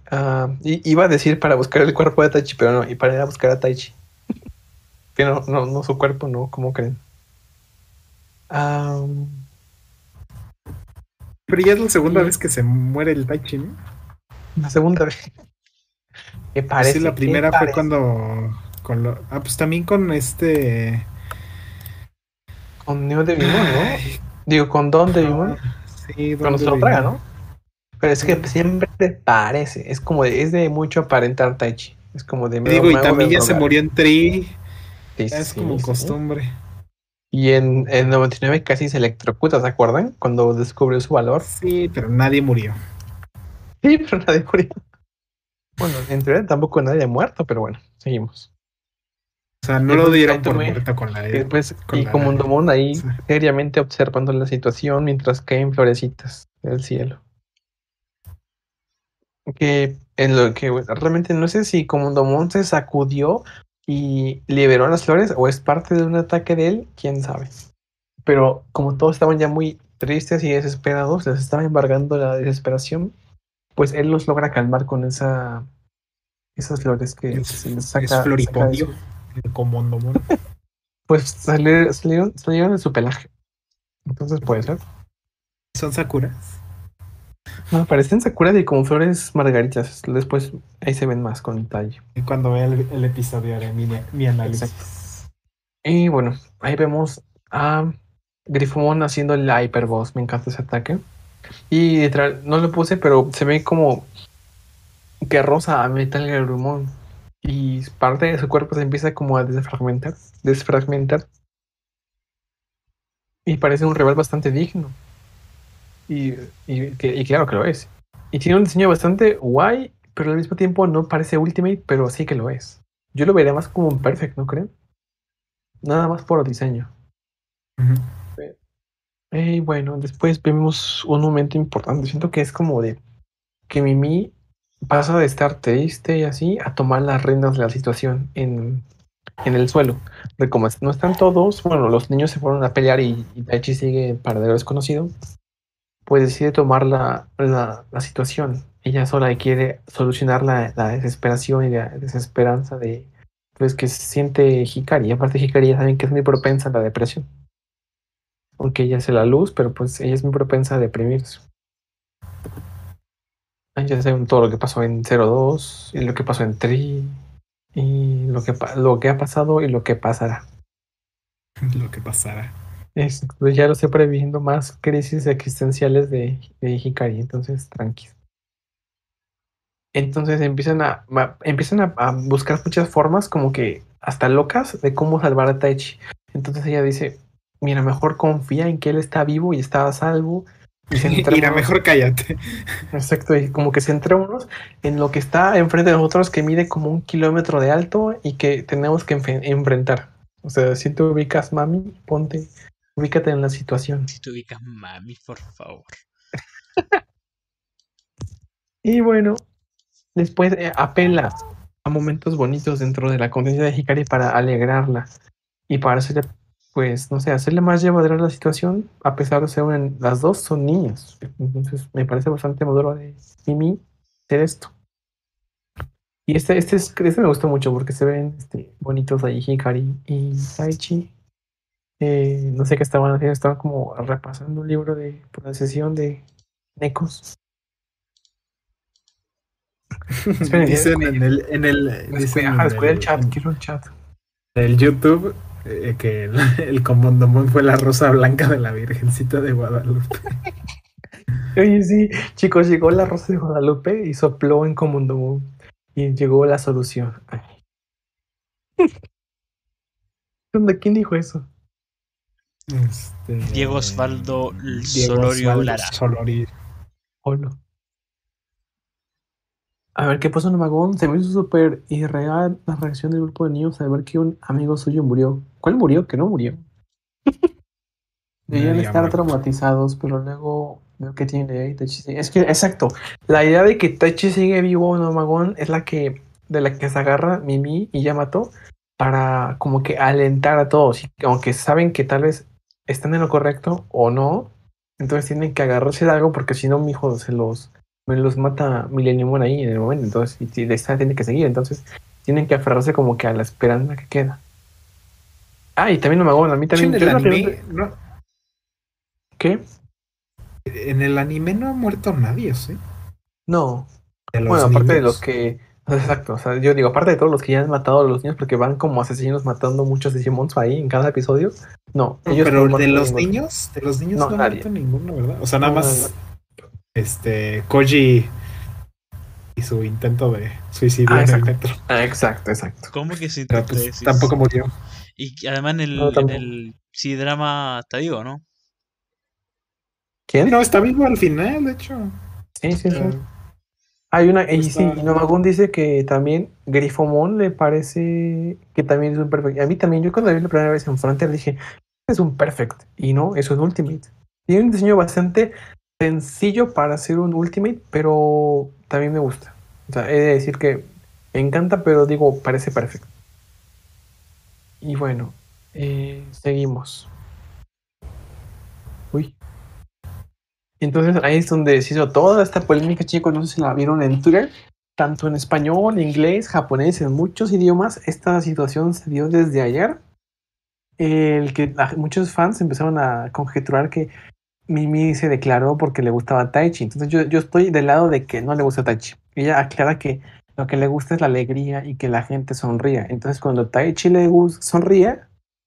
i- iba a decir para buscar el cuerpo de Taichi, pero no, y para ir a buscar a Taichi. Pero no, no, no su cuerpo, no, ¿cómo creen? Pero ya es la segunda vez que se muere el Taichi, ¿no? la segunda vez. ¿Qué parece? sí, la ¿Qué primera fue parece? cuando. Con lo, ah, pues también con este. Con Neo de Vimon, ¿no? Digo, con Don de Vimon. Sí, Cuando se ¿dónde lo traga? ¿no? Pero es que siempre te parece. Es como de, es de mucho aparentar Taichi. Es como de. Digo, y también ya se murió en Tri. Sí, Es sí, como sí. costumbre. Y en, en 99 casi se electrocuta, ¿se acuerdan? Cuando descubrió su valor. Sí, pero nadie murió. Sí, pero nadie murió. Bueno, en teoría tampoco nadie ha muerto, pero bueno, seguimos. O sea, no lo dieron por muerto con la después, con y la- como un domón ahí sí. seriamente observando la situación mientras caen florecitas del cielo. Que en lo que realmente no sé si como un domón se sacudió y liberó las flores o es parte de un ataque de él, quién sabe. Pero como todos estaban ya muy tristes y desesperados, les estaba embargando la desesperación, pues él los logra calmar con esa esas flores que Es- se les es saca, floripondio. El Comondomon. pues salir- salieron, salieron de su pelaje. Entonces puede ser. Son Sakuras. No, parecen Sakura de como flores margaritas. Después ahí se ven más con detalle. Y cuando vea el, el episodio haré mi, mi análisis. Y bueno, ahí vemos a Grifomon haciendo la Hyper Boss. Me encanta ese ataque. Y literal, no lo puse, pero se ve como que rosa a Metal Garurumon. Y parte de su cuerpo se empieza como a desfragmentar, desfragmentar. Y parece un rival bastante digno. Y, y, y claro que lo es. Y tiene un diseño bastante guay, pero al mismo tiempo no parece Ultimate, pero sí que lo es. Yo lo vería más como un Perfect, ¿no creen? Nada más por diseño. Y bueno, después vemos un momento importante. Siento que es como de que Mimi pasa de estar triste y así a tomar las riendas de la situación en, en el suelo. De como no están todos, bueno, los niños se fueron a pelear y, y Taichi sigue paradero desconocido, pues decide tomar la, la, la situación. Ella sola quiere solucionar la, la, desesperación y la desesperanza de pues que siente Hikari. Y aparte Hikari ya saben que es muy propensa a la depresión. Aunque ella hace la luz, pero pues ella es muy propensa a deprimirse. Ya saben todo lo que pasó en 02, y lo que pasó en 3, y lo que, lo que ha pasado y lo que pasará. lo que pasará. Es, pues ya lo estoy previendo más crisis existenciales de, de Hikari, entonces tranquilo. Entonces empiezan a, empiezan a, a, buscar muchas formas, como que hasta locas, de cómo salvar a Taichi. Entonces ella dice, mira, mejor confía en que él está vivo y está a salvo. Y mira, mejor cállate. Exacto, y como que centrémonos en lo que está enfrente de nosotros, que mide como un kilómetro de alto y que tenemos que enfrentar. O sea, si te ubicas, mami, ponte, ubícate en la situación. Si te ubicas, mami, por favor. y bueno, después eh, apela a momentos bonitos dentro de la conciencia de Hikari para alegrarla y para hacerle, pues, no sé, hacerle más llevadera la situación, a pesar de ser una, las dos son niñas. Entonces, me parece bastante maduro de Mimi hacer esto. Y este, este, es, este me gustó mucho porque se ven este, bonitos ahí Hikari y Taichi. Eh, no sé qué estaban haciendo, estaban como repasando un libro de pronunciación de Necos. dicen en el, en el, dicen en el, el chat, quiero el chat. El YouTube eh, que el, el comondomón fue la rosa blanca de la Virgencita de Guadalupe. Oye, sí, chicos, llegó la rosa de Guadalupe y sopló en comondomón y llegó la solución. ¿Dónde? ¿Quién dijo eso? Este, Diego Osvaldo Solorio Lara. Solorio. Hola. A ver, ¿qué pasó en Magón? Se me hizo súper irreal la reacción del grupo de niños al ver que un amigo suyo murió. ¿Cuál murió? Que no murió. Debían estar traumatizados, pero luego veo que tiene Taichi. Es que, exacto, la idea de que Taichi sigue vivo en Magón es la que, de la que se agarra Mimi y Yamato para como que alentar a todos. Y aunque saben que tal vez están en lo correcto o no, entonces tienen que agarrarse de algo porque si no, mi hijo se los me los mata Millennium ahí en el momento, entonces, y, y esta tiene que seguir, entonces tienen que aferrarse como que a la esperanza que queda. Ah, y también no me hago, a mí también. En el anime, no. ¿Qué? En el anime no ha muerto nadie, ¿sí? No. Bueno, aparte niños. de los que. Exacto, o sea, yo digo, aparte de todos los que ya han matado a los niños, porque van como asesinos matando muchos Digimons ahí en cada episodio. No, ellos pero no de los ninguno. niños, de los niños no, ha muerto ninguno, ¿verdad? O sea, nada más este Koji y su intento de suicidio ah, en el metro. Ah, exacto, exacto. ¿Cómo que se Pero, pues, tampoco murió? Y además en el, no, en el sí, drama está vivo, ¿no? ¿Quién? No, está vivo al final, de hecho. Sí, sí, sí. Hay una, y sí, y Nomagun dice que también Grifomon le parece que también es un perfect. A mí también, yo cuando vi la primera vez en Frontier dije, es un perfect. Y no, eso es un ultimate. Tiene un diseño bastante sencillo para hacer un Ultimate, pero también me gusta. O sea, he de decir que me encanta, pero digo, parece perfecto. Y bueno, eh, seguimos. Uy. Entonces ahí es donde se hizo toda esta polémica, chicos. No sé si la vieron en Twitter, tanto en español, inglés, japonés, en muchos idiomas. Esta situación se dio desde ayer. El que muchos fans empezaron a conjeturar que Mimi se declaró porque le gustaba Taichi. Entonces yo, yo estoy del lado de que no le gusta Taichi. Ella aclara que lo que le gusta es la alegría y que la gente sonría. Entonces cuando Taichi le sonríe,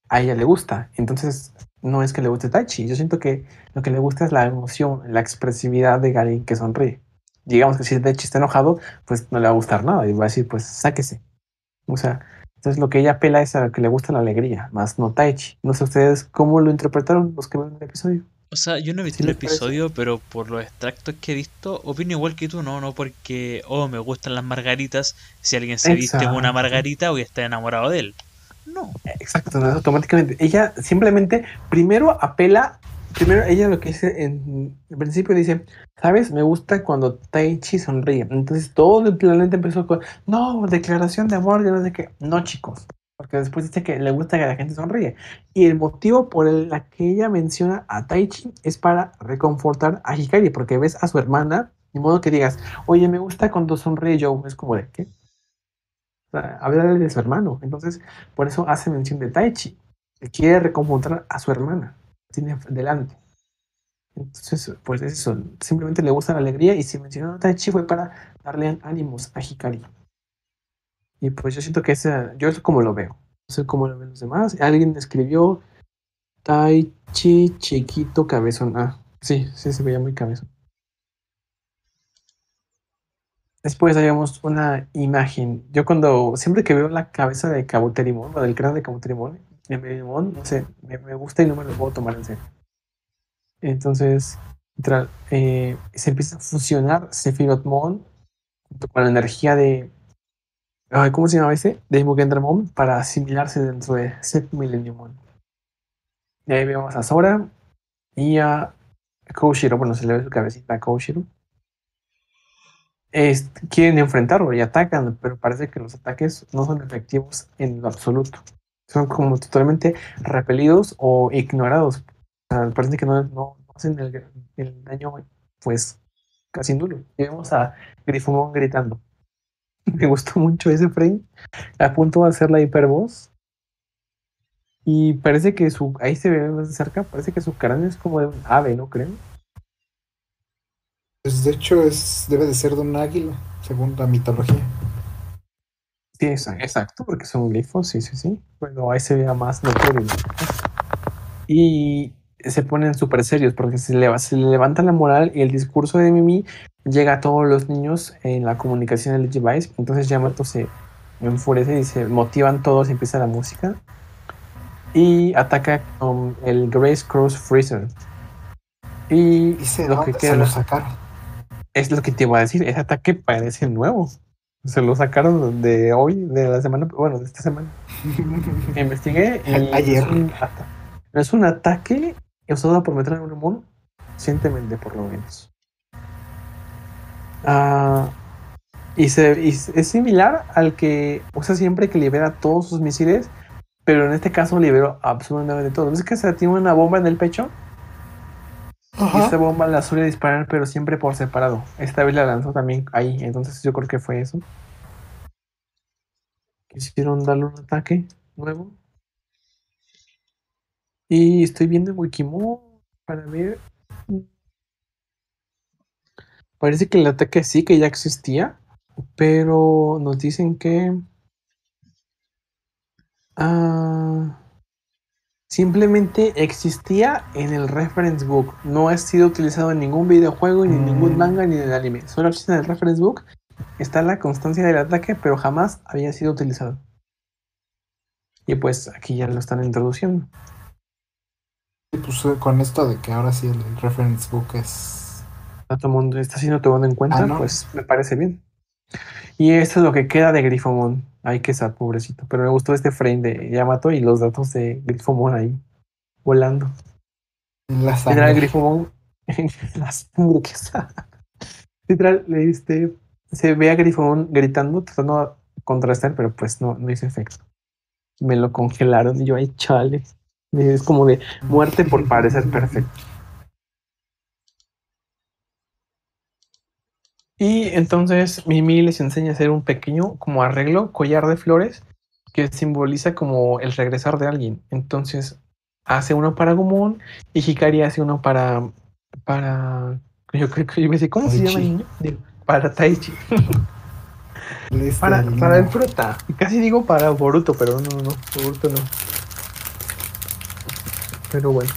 a ella le gusta. Entonces no es que le guste Taichi. Yo siento que lo que le gusta es la emoción, la expresividad de alguien que sonríe. Digamos que si Taichi está enojado, pues no le va a gustar nada y va a decir, pues sáquese. O sea, entonces lo que ella apela es a que le gusta la alegría, más no Taichi. No sé ustedes cómo lo interpretaron los que ven el episodio. O sea, yo no he visto ¿Sí el parece? episodio, pero por los extractos que he visto, opino igual que tú, no, no porque, oh, me gustan las margaritas, si alguien se viste con una Exacto. margarita voy a estar enamorado de él. No. Exacto, ¿no? automáticamente. Ella simplemente primero apela, primero ella lo que dice en el principio dice, ¿sabes? Me gusta cuando Taichi sonríe. Entonces todo el planeta empezó con, no, declaración de amor, yo no sé qué. No, chicos. Porque después dice que le gusta que la gente sonríe. Y el motivo por el que ella menciona a Taichi es para reconfortar a Hikari, porque ves a su hermana, de modo que digas, oye, me gusta cuando sonríe Joe. Es como de, ¿qué? Hablarle de su hermano. Entonces, por eso hace mención de Taichi. Quiere reconfortar a su hermana. Tiene delante. Entonces, pues es eso. Simplemente le gusta la alegría y si mencionó a Taichi fue para darle ánimos a Hikari. Y pues yo siento que esa, yo es como lo veo. No sé cómo lo ven los demás. Alguien escribió Taichi chiquito cabezón. Ah, sí, sí se veía muy cabezón. Después habíamos una imagen. Yo cuando, siempre que veo la cabeza de Kabuterimon, o del cráneo de Merimon, no sé, me, me gusta y no me lo puedo tomar en serio. Entonces, eh, se empieza a fusionar Sephirothmon junto con la energía de, ay, ¿cómo se llama ese? De Mugendramon para asimilarse dentro de Set Millenniumon. Y ahí vemos a Sora y a Koushiro, bueno, se le ve su cabecita a Koushiro es- quieren enfrentarlo y atacan, pero parece que los ataques no son efectivos en lo absoluto. Son como totalmente repelidos o ignorados. O sea, parece que no, hacen el, daño, pues, casi nulo. Y vemos a Grifomon gritando. Me gustó mucho ese frame. A punto de hacer la hipervoz. Y parece que su. Ahí se ve más de cerca. Parece que su cráneo es como de un ave, ¿no creen? Pues de hecho es, debe de ser de un águila, según la mitología. Sí, exa- exacto, porque son glifos, sí, sí, sí. Bueno, ahí se vea más notorio. Y se ponen súper serios porque se, leva- se le levanta la moral y el discurso de Mimi llega a todos los niños en la comunicación del Vice. Entonces Yamato se enfurece y se motivan todos y empieza la música. Y ataca con el Grace Cross Freezer. Y Dice, lo que ¿dónde queda se lo sacaron? es lo que te iba a decir, ese ataque parece nuevo. Se lo sacaron de hoy, de la semana, bueno, de esta semana. Investigué y Ayer. Es, un ata- es un ataque usado por meter a un mono recientemente, por lo menos. Ah, y, se, y es similar al que usa siempre que libera todos sus misiles, pero en este caso liberó absolutamente todo. ¿No es que se tiene una bomba en el pecho? Y esta bomba la suele disparar, pero siempre por separado. Esta vez la lanzó también ahí, entonces yo creo que fue eso. Quisieron darle un ataque nuevo. Y estoy viendo en Wikimon para ver. Parece que el ataque sí que ya existía, pero nos dicen que. Ah, simplemente existía en el reference book. No ha sido utilizado en ningún videojuego, ni en ningún Mm. manga, ni en el anime. Solo existe en el reference book. Está la constancia del ataque, pero jamás había sido utilizado. Y pues aquí ya lo están introduciendo. Pues eh, con esto de que ahora sí el reference book es. Está, tomando, está siendo tomado en cuenta, Ah, ¿no? pues me parece bien. Y esto es lo que queda de Grifomon. Ay, que sad, pobrecito. Pero me gustó este frame de Yamato y los datos de Grifomon ahí volando. La Literal, sangre. Grifomon la sangre que está. Literal, este, se ve a Grifomon gritando, tratando de contrastar, pero pues no, no hizo efecto. Me lo congelaron y yo, ay, chale. Es como de muerte por parecer perfecto. Y entonces Mimi les enseña a hacer un pequeño como arreglo, collar de flores, que simboliza como el regresar de alguien. Entonces hace uno para Gumon y Hikari hace uno para. para. Yo creo que yo me sé, ¿cómo se llama el niño? Digo, Para Taichi. Este, Para, el para el. Y casi digo para Boruto, pero no, no, Boruto no. Pero bueno.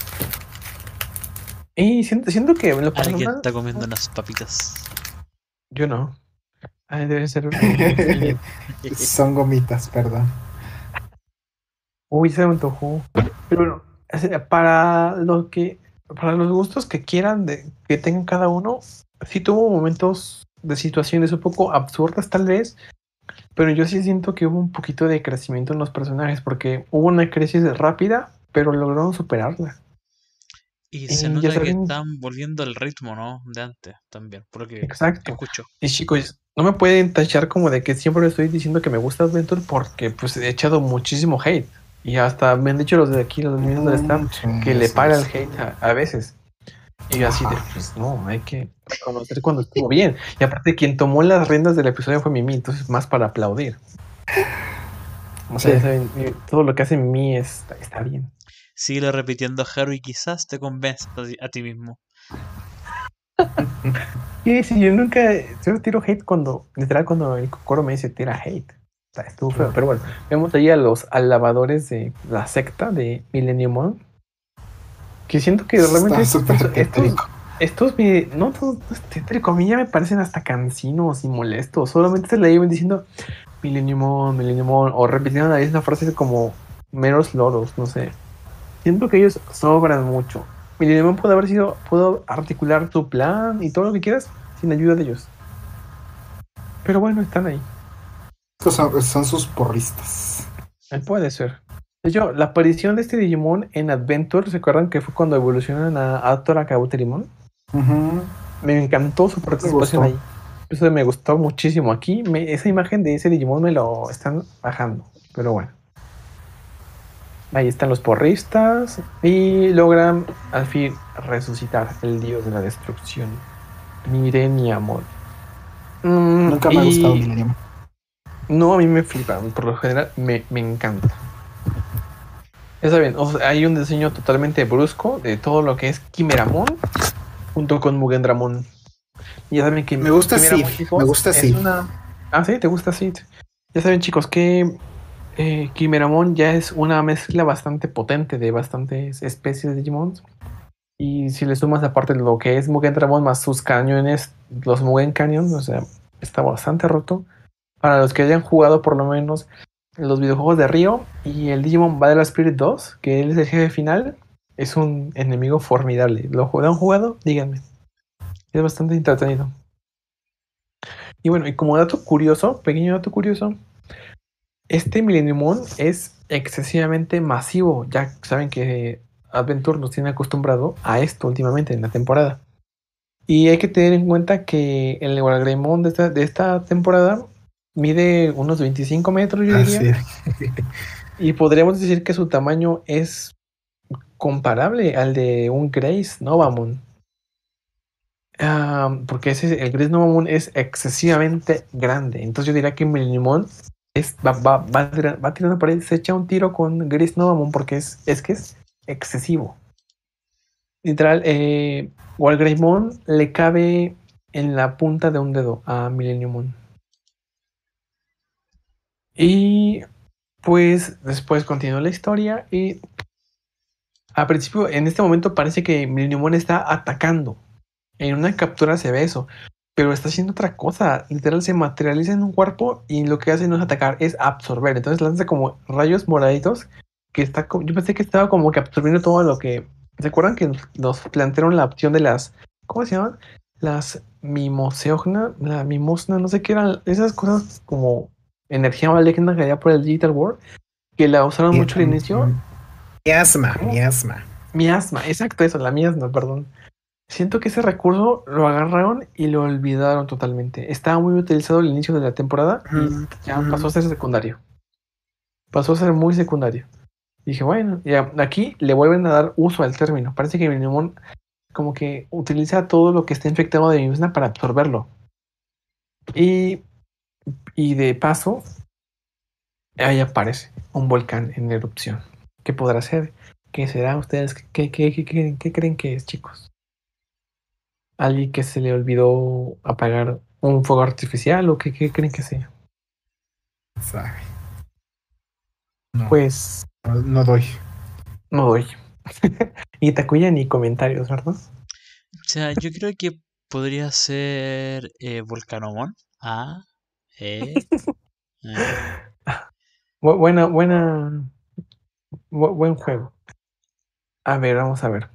Y siento, siento que lo Alguien está comiendo unas papitas. yo no. Ah, debe ser. Son gomitas, perdón. Uy, se me antojó. Pero bueno, sea, para lo que, para los gustos que quieran de, que tengan cada uno, sí tuvo momentos de situaciones un poco absurdas tal vez, pero yo sí siento que hubo un poquito de crecimiento en los personajes porque hubo una crisis rápida, pero lograron superarla. Y se nota que están volviendo al ritmo, ¿no? De antes también, por lo que Exacto. escucho. Y chicos, no me pueden tachar como de que siempre estoy diciendo que me gusta Adventure porque pues he echado muchísimo hate. Y hasta me han dicho los de aquí, los mismos del stand, que le para el hate a, a veces. Y yo así de, pues no, hay que reconocer cuando estuvo bien. Y aparte, quien tomó las riendas del episodio fue Mimi, entonces más para aplaudir. O sea, Sí. ya saben, eh, todo lo que hace Mimi es- está bien. Sigue repitiendo Haru y quizás te convenzas a ti- a mismo. Y si yo nunca, yo tiro hate cuando, literal, cuando el coro me dice tira hate. Está- Estuvo feo. Pero bueno, vemos ahí a los alabadores de la secta de Millennium Mon. Que siento que realmente Está estos, estos, tétrico. estos me- no todos a mí ya me parecen hasta cansinos y molestos. Solamente se le iban diciendo Millennium Mon, Millennium Mon, o repitiendo la misma frase como meros loros, no sé. Siento que ellos sobran mucho. Millennium Mon puede haber sido, puedo articular tu plan y todo lo que quieras sin ayuda de ellos. Pero bueno, están ahí. Estos son, son sus porristas. Eh, Puede ser. De hecho, la aparición de este Digimon en Adventure, ¿se acuerdan que fue cuando evolucionan a Atora Kabuterimon? Ujú. Me encantó su participación ahí. Eso me gustó muchísimo. Aquí me- esa imagen de ese Digimon me lo están bajando. Pero bueno. Ahí están los porristas. Y logran al fin resucitar el dios de la destrucción. Mireniamon. Mm, Nunca me ha gustado Millennium. No, a mí me flipa. Por lo general me, me encanta. Ya saben, o sea, hay un diseño totalmente brusco de todo lo que es Kimeramon junto con Mugendramon. Y ya saben que Me gusta Sid, chicos, me gusta Sid. una- Ah, sí, te gusta Sid. Ya saben, chicos, que eh, Kimeramon ya es una mezcla bastante potente de bastantes especies de Digimon. Y si le sumas aparte lo que es Mugendramon más sus cañones, los Mugen Canyon, o sea, está bastante roto. Para los que hayan jugado por lo menos los videojuegos de Río y el Digimon Battle Spirit 2, que él es el jefe final, es un enemigo formidable. ¿Lo ju- lo han jugado? Díganme. Es bastante entretenido. Y bueno, y como dato curioso, pequeño dato curioso, este Millenniumon es excesivamente masivo. Ya saben que Adventure nos tiene acostumbrado a esto últimamente en la temporada. Y hay que tener en cuenta que el Wargreymon de esta, de esta temporada mide unos 25 metros, yo diría. Así. Y podríamos decir que su tamaño es comparable al de un Grace Novamon. Ah, porque ese, el Grace Novamon es excesivamente grande. Entonces yo diría que Millenniumon va, va, va, a ahí, se echa un tiro con Grace Novamon porque es, es que es excesivo. Literal, eh, Walgreymon le cabe en la punta de un dedo a Millenniumon. Y pues después continúa la historia y al principio, en este momento parece que Millenniumon está atacando. En una captura se ve eso, pero está haciendo otra cosa. Literal se materializa en un cuerpo y lo que hace no es atacar, es absorber. Entonces lanza como rayos moraditos que está como, yo pensé que estaba como que absorbiendo todo lo que ¿Se acuerdan que nos plantearon la opción de las ¿cómo se llaman? Las mimoseogna, la mimosna, no sé qué eran esas cosas como energía maligna que había por el Digital World que la usaron mucho al inicio Miasma, miasma. Miasma, exacto eso, la miasma, perdón. Siento que ese recurso lo agarraron y lo olvidaron totalmente. Estaba muy utilizado al inicio de la temporada y ya pasó a ser secundario. Pasó a ser muy secundario. Dije, bueno, ya aquí le vuelven a dar uso al término. Parece que Minimon como que utiliza todo lo que está infectado de miasma para absorberlo. Y, y de paso, ahí aparece un volcán en erupción. ¿Qué podrá ser? ¿Qué será? ¿Ustedes qué, qué, qué- qué- qué creen que es, chicos? ¿Alguien que se le olvidó apagar un fuego artificial o qué, qué creen que sea? Sabe. No, Pues no, no doy. no doy. y Takuya ni comentarios, ¿verdad? O sea, yo creo que podría ser eh, Volcanomon. Ah, Eh. Bu- buena, buena. bu- buen juego. A ver, vamos a ver.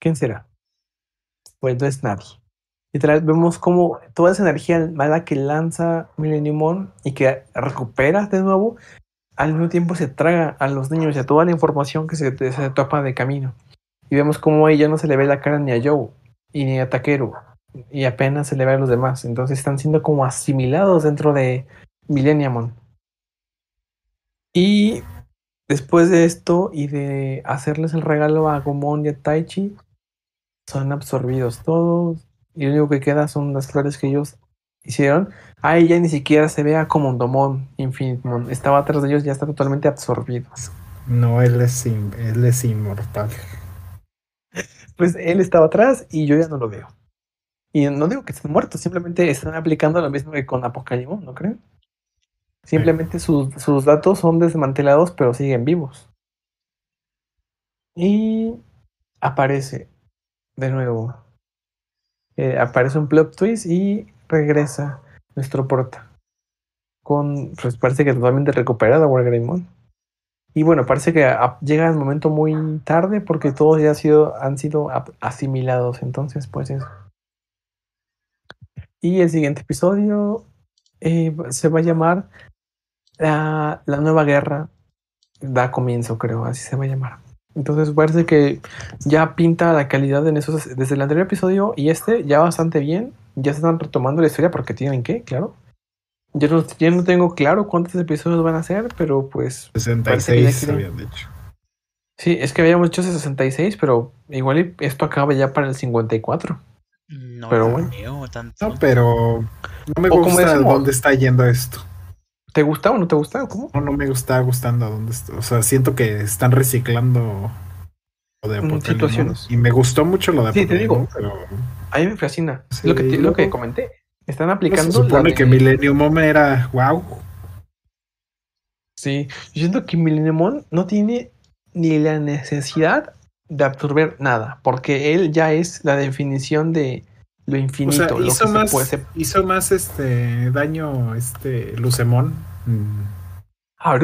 ¿Quién será? Pues no es nadie. Literal, vemos como toda esa energía mala que lanza Millennium y que recupera de nuevo, al mismo tiempo se traga a los niños y a toda la información que se, se topa de camino. Y vemos como ella no se le ve la cara ni a Joe ni a Takeru y apenas se le ve a los demás. Entonces están siendo como asimilados dentro de Millennium. Y después de esto y de hacerles el regalo a Gomon y a Taichi, son absorbidos todos. Y lo único que queda son las flores que ellos hicieron. A ella ni siquiera se vea como un Domon Infinite Estaba atrás de ellos, ya está totalmente absorbido. No, él es, in- él es inmortal. Pues él estaba atrás y yo ya no lo veo. Y no digo que estén muertos, simplemente están aplicando lo mismo que con Apocalypse, ¿no creen? Simplemente sus, sus datos son desmantelados, pero siguen vivos. Y aparece de nuevo. Eh, aparece un plot twist y regresa nuestro porta. Con, pues parece que totalmente recuperado Wargreymon. Y bueno, parece que llega el momento muy tarde porque todos ya han sido, han sido asimilados. Entonces, pues eso. Y el siguiente episodio eh, se va a llamar la, la nueva guerra. Da comienzo, creo, así se va a llamar. Entonces parece que ya pinta la calidad en esos, desde el anterior episodio y este ya bastante bien. Ya se están retomando la historia porque tienen que, claro. Yo no, yo no tengo claro cuántos episodios van a ser, pero pues 66 quieren- habían dicho. Sí, es que habíamos hecho 66, pero igual esto acaba ya para el 54. No Pero bueno. tanto. No, pero no me O como gusta decimos- dónde está yendo esto. ¿Te gusta o no te gusta? ¿Cómo? No, no me está gustando dónde. O sea, siento que están reciclando lo de Mm, Apocalypse. situaciones. Y me gustó mucho lo de Sí, te digo. Pero A mí me fascina. Sí, lo, que, lo que comenté. Están no aplicando. se supone que Millennium Mom era wow. Sí, yo siento que Millennium no tiene ni la necesidad de absorber nada, porque él ya es la definición de lo O infinito. lo que hizo se más, puede- se- hizo más este daño este Lucemón. mm, Ah,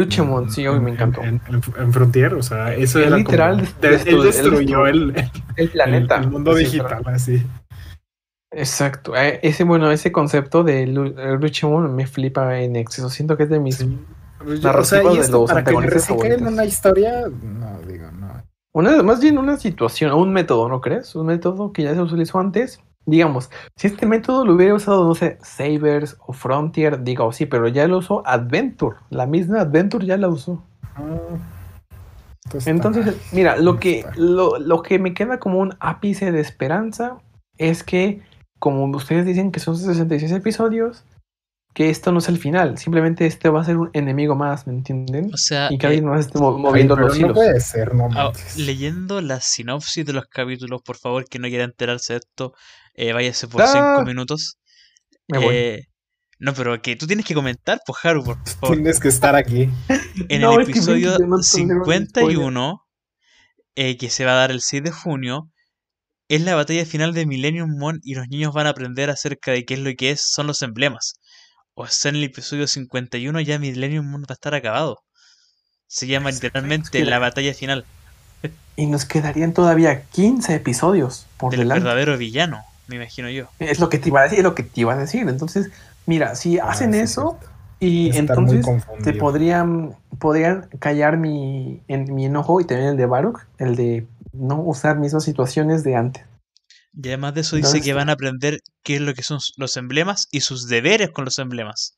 sí, hoy me encantó. En, en- en Frontier, o sea, eso Él era literal como- de- él destruyó destru- el, el- El planeta. el mundo así, digital, así. Exacto. eh, Ese, bueno, ese concepto de Lu- eh, me flipa en exceso. Siento que es de mis. Sí. O Narrativa sea, y de los para que antagonistas favoritos. una historia, no, digo, no. Una, más bien una situación un método, ¿no crees? Un método que ya se utilizó antes. Digamos, si este método lo hubiera usado, no sé, Sabers o Frontier, digo, sí, pero ya lo usó Adventure. La misma Adventure ya la usó. Ah, Entonces, mira, lo que, lo, lo que me queda como un ápice de esperanza es que, como ustedes dicen que son 66 episodios, que esto no es el final. Simplemente este va a ser un enemigo más, ¿me entienden? O sea, Y que eh, alguien más esté Ay, moviendo los no hilos. puede ser, no ah, leyendo la sinopsis de los capítulos, por favor, que no quiera enterarse de esto, eh, váyase por Ah, 5 minutos. Me voy. Eh, no, pero que tú tienes que comentar, pues, Haru, por favor. Tienes que estar aquí. En No, el es que que episodio yo no tolero el 51, eh, que se va a dar el 6 de junio, es la batalla final de Millennium Mon y los niños van a aprender acerca de qué es lo que es, son los emblemas. O sea, en el episodio 51 ya Millennium Mon va a estar acabado. Se llama literalmente que- la batalla final Y nos quedarían todavía 15 episodios por del delante. verdadero villano, me imagino yo. Es lo que te iba a decir, es lo que te iba a decir. Entonces, mira, si Ah, hacen sí, eso y entonces se podrían, podrían callar mi, en, mi enojo y también el de Baruch, el de no usar mismas situaciones de antes. Y además de eso dice que van a aprender qué es lo que son los emblemas y sus deberes con los emblemas.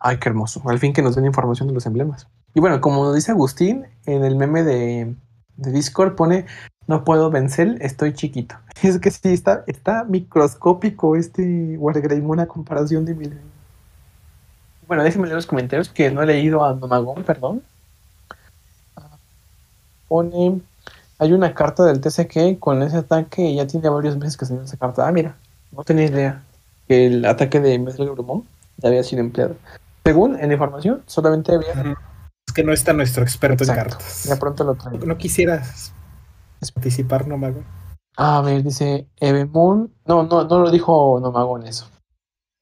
Ay, qué hermoso. Al fin que nos den información de los emblemas. Y bueno, como nos dice Agustín, en el meme de, de Discord pone, no puedo vencer, estoy chiquito. Es que sí, está, está microscópico este Wargreymon a comparación de mi... Bueno, déjenme leer los comentarios que no he leído a Nomagón, perdón. Ah, Pone, hay una carta del TCG con ese ataque y ya tiene varios meses que salió esa carta. Ah, mira, no tenía idea que el ataque de Mesel Grumon ya había sido empleado. Según en información, solamente había. Que no está nuestro experto en cartas. Ya pronto lo traigo. No quisieras participar, no mago. A ver, dice Evemon. No, no, no lo dijo Nomagón eso.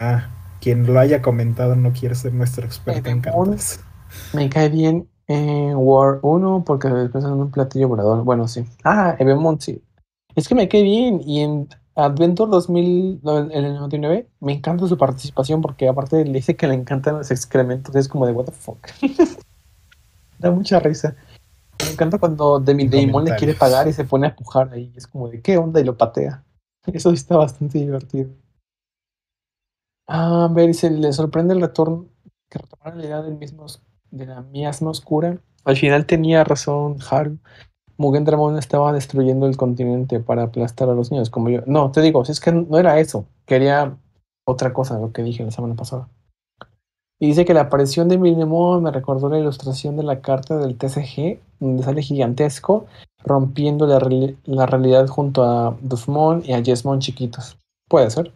Ah, quien lo haya comentado no quiere ser nuestro experto en cartas. Me cae bien en War 1 porque después en un platillo volador. Bueno, sí. Ah, Evemon, sí. Es que me cae bien. Y en Adventure 2000, no, en el 99, me encanta su participación porque aparte le dice que le encantan los excrementos. Es como de, what the fuck. da mucha risa. Me encanta cuando Demi Damon le quiere pagar y se pone a pujar ahí. Es como de, ¿qué onda? Y lo patea. Eso está bastante divertido. Ah, a ver, se le sorprende el retorno que retomaron la idea del mismo, de la miasma oscura. Al final tenía razón Haru. Mugen Dramon estaba destruyendo el continente para aplastar a los niños, como yo. No, te digo, si es que no era eso. Quería otra cosa, lo que dije la semana pasada. Dice que la aparición de Minemon me recordó la ilustración de la carta del TCG, donde sale gigantesco, rompiendo la, la realidad junto a Dufmon y a Jesmon chiquitos. Puede ser.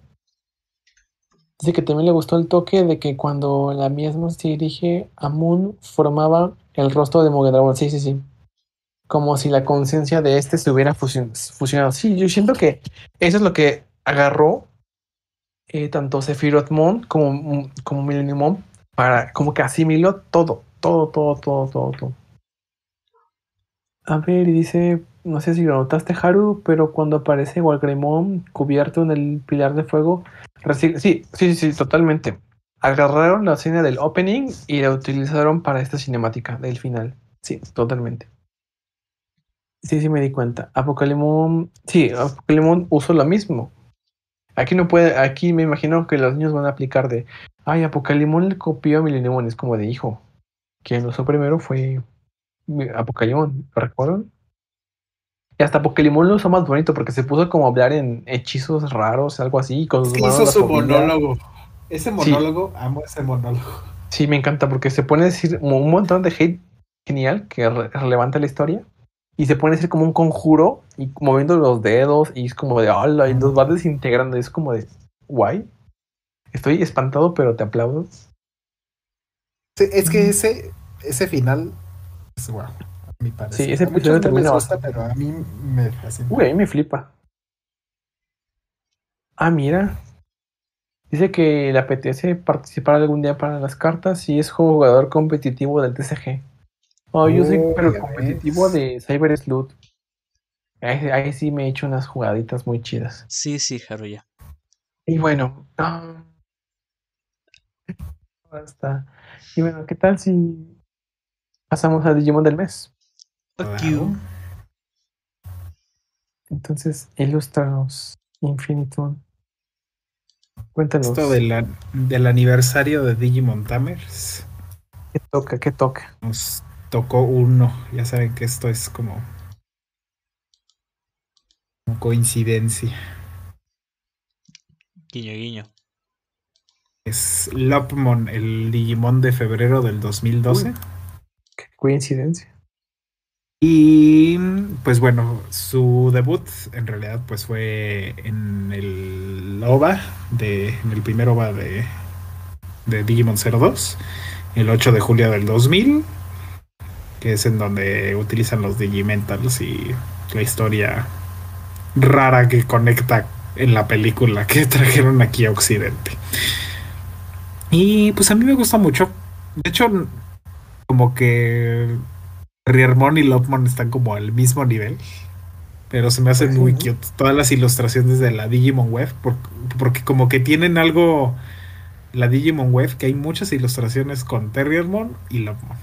Dice que también le gustó el toque de que cuando la misma se dirige a Moon formaba el rostro de Mugen Dragon. Sí, sí, sí. Como si la conciencia de este se hubiera fusion- fusionado. Sí, yo siento que eso es lo que agarró eh, tanto Sephiroth Moon como, como Millennium para como que asimiló todo, todo, todo, todo, todo, todo. A ver, y dice, no sé si lo notaste, Haru, pero cuando aparece Walgreymon cubierto en el pilar de fuego, sí, sí, sí, sí, totalmente. Agarraron la escena del opening y la utilizaron para esta cinemática del final. Sí, totalmente. Sí, sí me di cuenta. Apocalimon, sí, Apocalimon usó lo mismo. Aquí no puede, aquí me imagino que los niños van a aplicar de, ay, Apocalimon le copió a Milenimon, es como de hijo. Quien lo usó primero fue ¿lo recuerdan? Y hasta Apocalimon lo usó más bonito porque se puso como a hablar en hechizos raros, algo así, con sus manos hizo su monólogo. Ese monólogo, amo ese monólogo. Sí, me encanta porque se pone a decir un montón de hate genial que re- relevanta la historia y se pone a decir como un conjuro y moviendo los dedos y es como de hola y los va desintegrando y es como de guay. Estoy espantado, pero te aplaudo. Sí, es que ese, ese final es wow. A mi parecer. Sí, ese episodio termina gusta, pero a mí me fascina. Uy, a mí me flipa. Ah, mira. Dice que le apetece participar algún día para las cartas y es jugador competitivo del TCG. Oh, yo soy Oh, pero competitivo de Cyber Sleuth. Ahí, ahí sí me he hecho unas jugaditas muy chidas. Sí, sí, Haru, ya. Y bueno, ah, basta. Y bueno, ¿qué tal si pasamos al Digimon del mes? Fuck you. Entonces, ilústranos, Infinitum. Cuéntanos. Esto de la- del aniversario de Digimon Tamers. ¿Qué toca? ¿Qué toca? Nos tocó uno. Ya saben que esto es como, como coincidencia. Guiño, guiño. Es Lopmon, el Digimon de febrero del 2012. Qué coincidencia. Y pues bueno, su debut en realidad pues fue en el OVA, de, en el primer OVA de, de Digimon 02, el 8 de julio del 2000, que es en donde utilizan los Digimentals y la historia rara que conecta en la película que trajeron aquí a Occidente. Y pues a mí me gusta mucho. De hecho, como que Riermon y Lopmon están como al mismo nivel. Pero se me hacen muy ¿no? cute. Todas las ilustraciones de la Digimon Web. por- porque como que tienen algo. La Digimon Web, que hay muchas ilustraciones con Terriermon y Lopmon.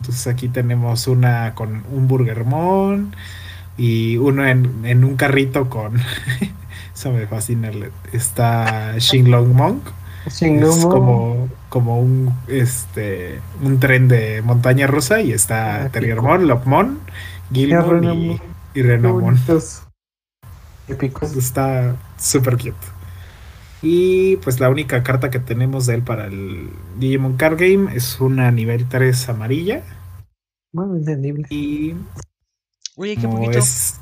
Entonces aquí tenemos una con un Burgermon. Y uno en, en un carrito con. Eso me fascina. Está Shinlong Monk. Es como, como un este un tren de montaña rusa y está Terriermon, Lopmon, Gilmon y, Renamon. y. Épicos. Está súper cute. Y pues la única carta que tenemos de él para el Digimon Card Game es una nivel 3 amarilla. Bueno, entendible. Y Oye, qué como poquito. es.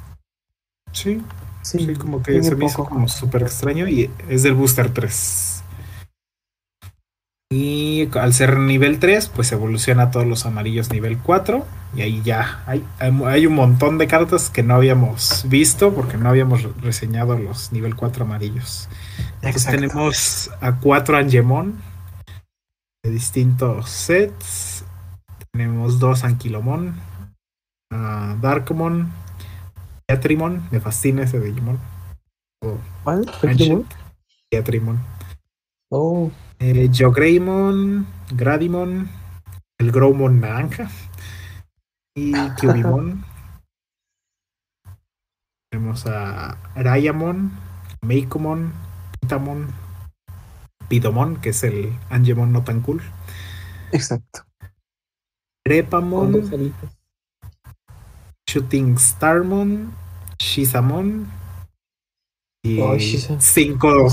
Sí, Sí, sí, como que se me hizo como súper extraño y es del Booster 3. Y al ser nivel 3, pues evoluciona a todos los amarillos nivel 4. Y ahí ya hay, hay un montón de cartas que no habíamos visto porque no habíamos reseñado los nivel 4 amarillos. Entonces tenemos a 4 Angemon de distintos sets. Tenemos dos Anquilomon, a Darkmon, Teatrimon. Me fascina ese Digimon. ¿Cuál? Teatrimon. Oh. Eh, Greymon, Gradimon, el Growmon naranja y Kyubimon. Tenemos a Rayamon, Meikomon, Pitamon, Pidomon, que es el Angemon no tan cool. Exacto. Repamon, Shooting Starmon, Shizamon y oh, cinco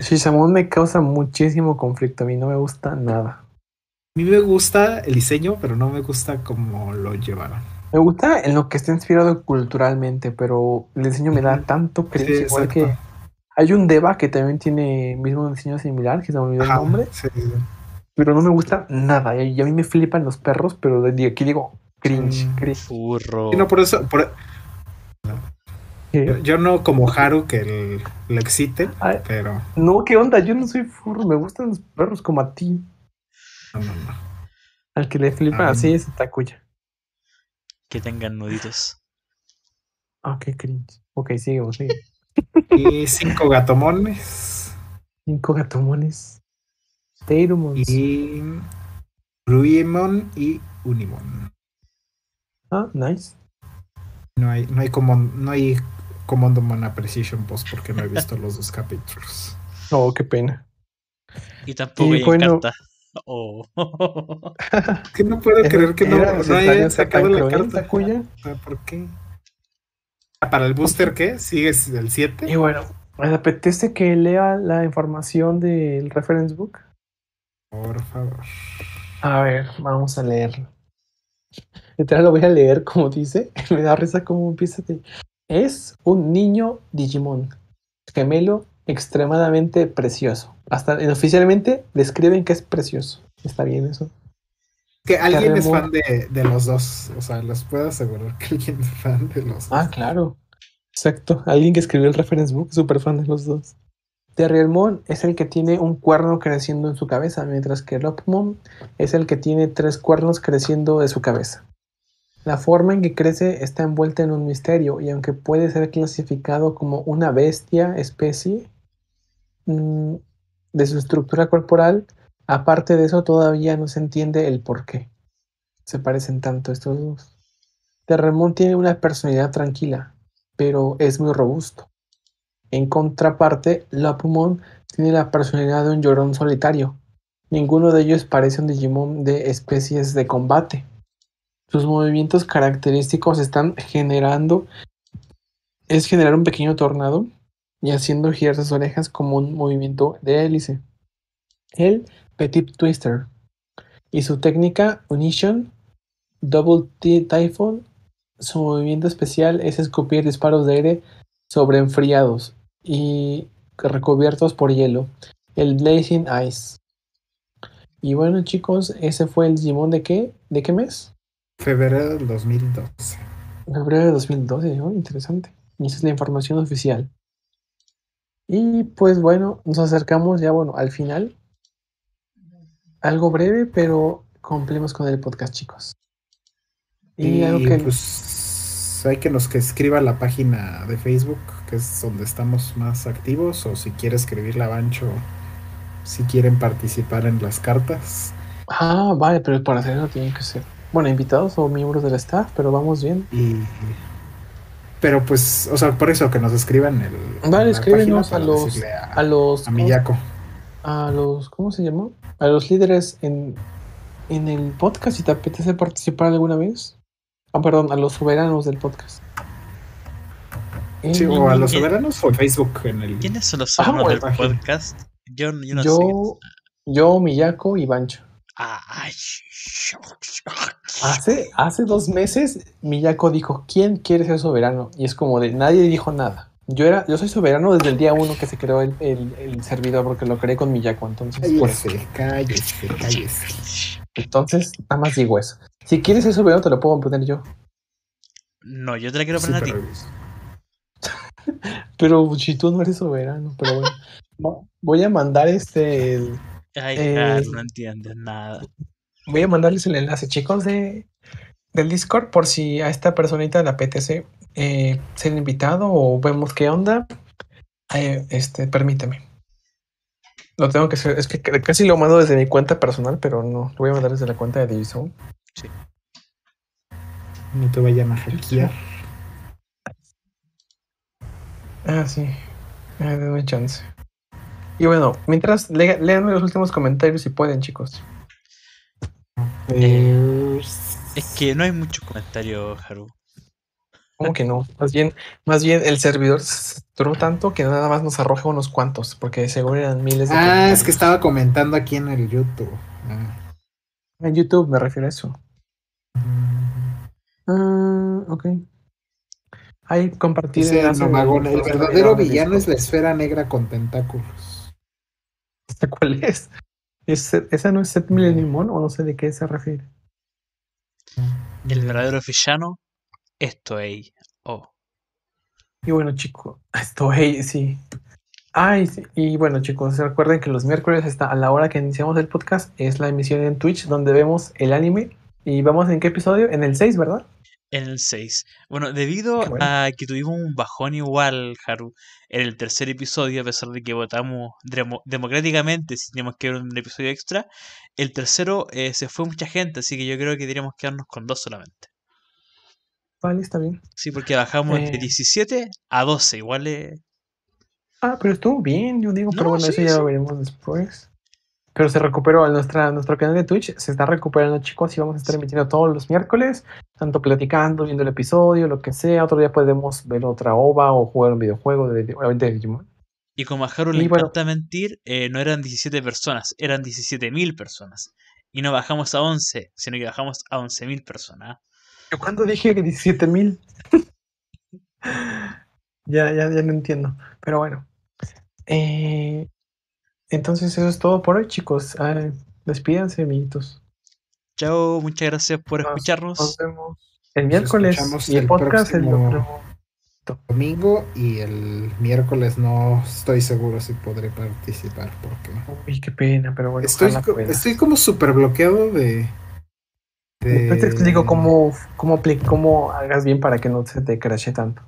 Shizamun, me causa muchísimo conflicto. A mí no me gusta nada. A mí me gusta el diseño, pero no me gusta cómo lo llevaron. Me gusta en lo que está inspirado culturalmente, pero el diseño me da tanto cringe. igual que hay un Deva que también tiene mismo diseño similar, que se me olvidó el nombre. Pero no me gusta nada. Y a mí me flipan los perros, pero aquí digo cringe, cringe. no, por eso, yo, no como Haru que le excite, pero. No, ¿qué onda? Yo no soy furro, me gustan los perros como a ti. No, no, no. Al que le flipa así es Takuya. Que tengan nuditos. Ah, qué cringe. Ok, sigamos, sigue. Y cinco gatomones. Cinco gatomones. Teirumons. Y. Ruimon y Unimon. Ah, nice. No hay, no hay como, no hay Comando Mana Precision Post porque no he visto los dos capítulos. Oh, qué pena. Y tampoco hay carta. Oh. que no puedo creer que no, no hayan sacado la carta. Cuya? ¿Por qué? Ah, ¿Para el booster qué? ¿Sigues el 7? Y bueno, ¿me apetece que lea la información del reference book? Por favor. A ver, vamos a leerlo. Literal lo voy a leer como dice. Me da risa como empieza. Es un niño Digimon, gemelo extremadamente precioso. Hasta oficialmente describen que es precioso. Está bien eso. Que alguien es fan de, los dos. O sea, les puedo asegurar que alguien es fan de los dos. Ah, claro. Exacto. Alguien que escribió el reference book, súper fan de los dos. Terriermon es el que tiene un cuerno creciendo en su cabeza, mientras que Lopmon es el que tiene tres cuernos creciendo de su cabeza. La forma en que crece está envuelta en un misterio y aunque puede ser clasificado como una bestia especie mm, de su estructura corporal, aparte de eso todavía no se entiende el por qué. Se parecen tanto estos dos. Terremón tiene una personalidad tranquila, pero es muy robusto. En contraparte, Lapumon tiene la personalidad de un llorón solitario. Ninguno de ellos parece un Digimon de especies de combate. Sus movimientos característicos están generando es generar un pequeño tornado y haciendo girar sus orejas como un movimiento de hélice. El Petit Twister y su técnica Unition Double T Typhoon. Su movimiento especial es escupir disparos de aire sobre enfriados y recubiertos por hielo. El Blazing Ice. Y bueno chicos, ese fue el Digimon de qué? ¿De qué mes? Febrero del 2012. Febrero de 2012, interesante. Y esa es la información oficial. Y pues bueno, nos acercamos ya bueno al final. Algo breve, pero cumplimos con el podcast, chicos. Y, algo que pues hay que nos que escriba la página de Facebook, que es donde estamos más activos, o si quiere escribir la Bancho, si quieren participar en las cartas. Ah, vale, pero para hacerlo tiene que ser bueno, invitados o miembros del staff, pero vamos bien. Y, pero pues, o sea, por eso que nos escriban el. Vale, escríbenos a los, a, los. A Miyako. A los. ¿Cómo se llama? A los líderes en, en el podcast, si te apetece participar alguna vez. Ah, perdón, a los soberanos del podcast. Sí, o a los soberanos o Facebook en el. ¿Quiénes son los soberanos del podcast? Yo, yo no yo, sé. Yo, Miyako y Bancho. Hace, hace dos meses Miyako dijo, ¿quién quiere ser soberano? Y es como de, nadie dijo nada. Yo era, yo soy soberano desde el día uno que se creó el, el- el servidor, porque lo creé con mi Yaco, entonces. Cállese, cállese, cállese. Entonces, nada más digo eso. Si quieres ser soberano, te lo puedo poner yo. No, yo te la quiero Sí, poner a ti. pero- si tú no eres soberano, pero bueno. Voy a mandar este. el- Ay, Eh, no entiendes nada. voy a mandarles el enlace, chicos, de, del Discord, por si a esta personita le apetece eh, ser invitado o vemos qué onda. Eh, este, permíteme. Lo tengo que hacer. Es que casi lo mando desde mi cuenta personal, pero no. Lo voy a mandar desde la cuenta de Divizone. No te vayan a hackear. Ah, sí. Ah, denme chance. Y bueno, mientras, lea- léanme los últimos comentarios si pueden, chicos. Es que no hay muchos comentarios, Haru. ¿Cómo que no? Más bien, más bien el servidor se duró tanto que nada más nos arroja unos cuantos, porque seguro eran miles de Ah, es que estaba comentando aquí en el YouTube. Ah. En YouTube me refiero a eso. Ah, ok. Ahí compartir Dice el verdadero villano es la esfera negra con tentáculos. ¿Este ¿Cuál es? ¿Es- ¿Esa no es Set Millennium o no sé de qué se refiere? El verdadero villano, esto es. Oh. Y bueno, chicos, esto, hey, sí. Ay, y bueno, chicos, recuerden que los miércoles hasta a la hora que iniciamos el podcast es la emisión en Twitch donde vemos el anime. ¿Y vamos en qué episodio? En el 6, ¿verdad? En el 6. Bueno, debido bueno. a que tuvimos un bajón igual, Haru, en el tercer episodio, a pesar de que votamos demo- democráticamente si teníamos que ver un episodio extra, el tercero eh, se fue mucha gente, así que yo creo que deberíamos quedarnos con dos solamente. Vale, está bien. Sí, porque bajamos de Eh. 17 a 12, igual es... Ah, pero estuvo bien, yo digo, pero No, bueno, sí, eso ya lo veremos después. Pero se recuperó nuestra, nuestro canal de Twitch, se está recuperando, chicos, y vamos a estar emitiendo todos los miércoles, tanto platicando, viendo el episodio, lo que sea. Otro día podemos ver otra OVA o jugar un videojuego de, de Digimon. Y como a Haru le bueno. encanta mentir, eh, no eran 17 personas, eran 17.000 personas. Y no bajamos a 11, sino que bajamos a 11.000 personas. Yo cuando dije que 17 mil. ya, ya, ya no entiendo. Pero bueno. Eh, entonces eso es todo por hoy, chicos. Ah, despídanse, amiguitos. Chao, muchas gracias por Nos- escucharnos. Nos vemos el miércoles y el el podcast el próximo- Domingo y el miércoles no estoy seguro si podré participar porque Uy, qué pena, pero bueno. estoy, co- como súper bloqueado de, de- Después te explico cómo, cómo, cómo hagas bien para que no se te crashe tanto.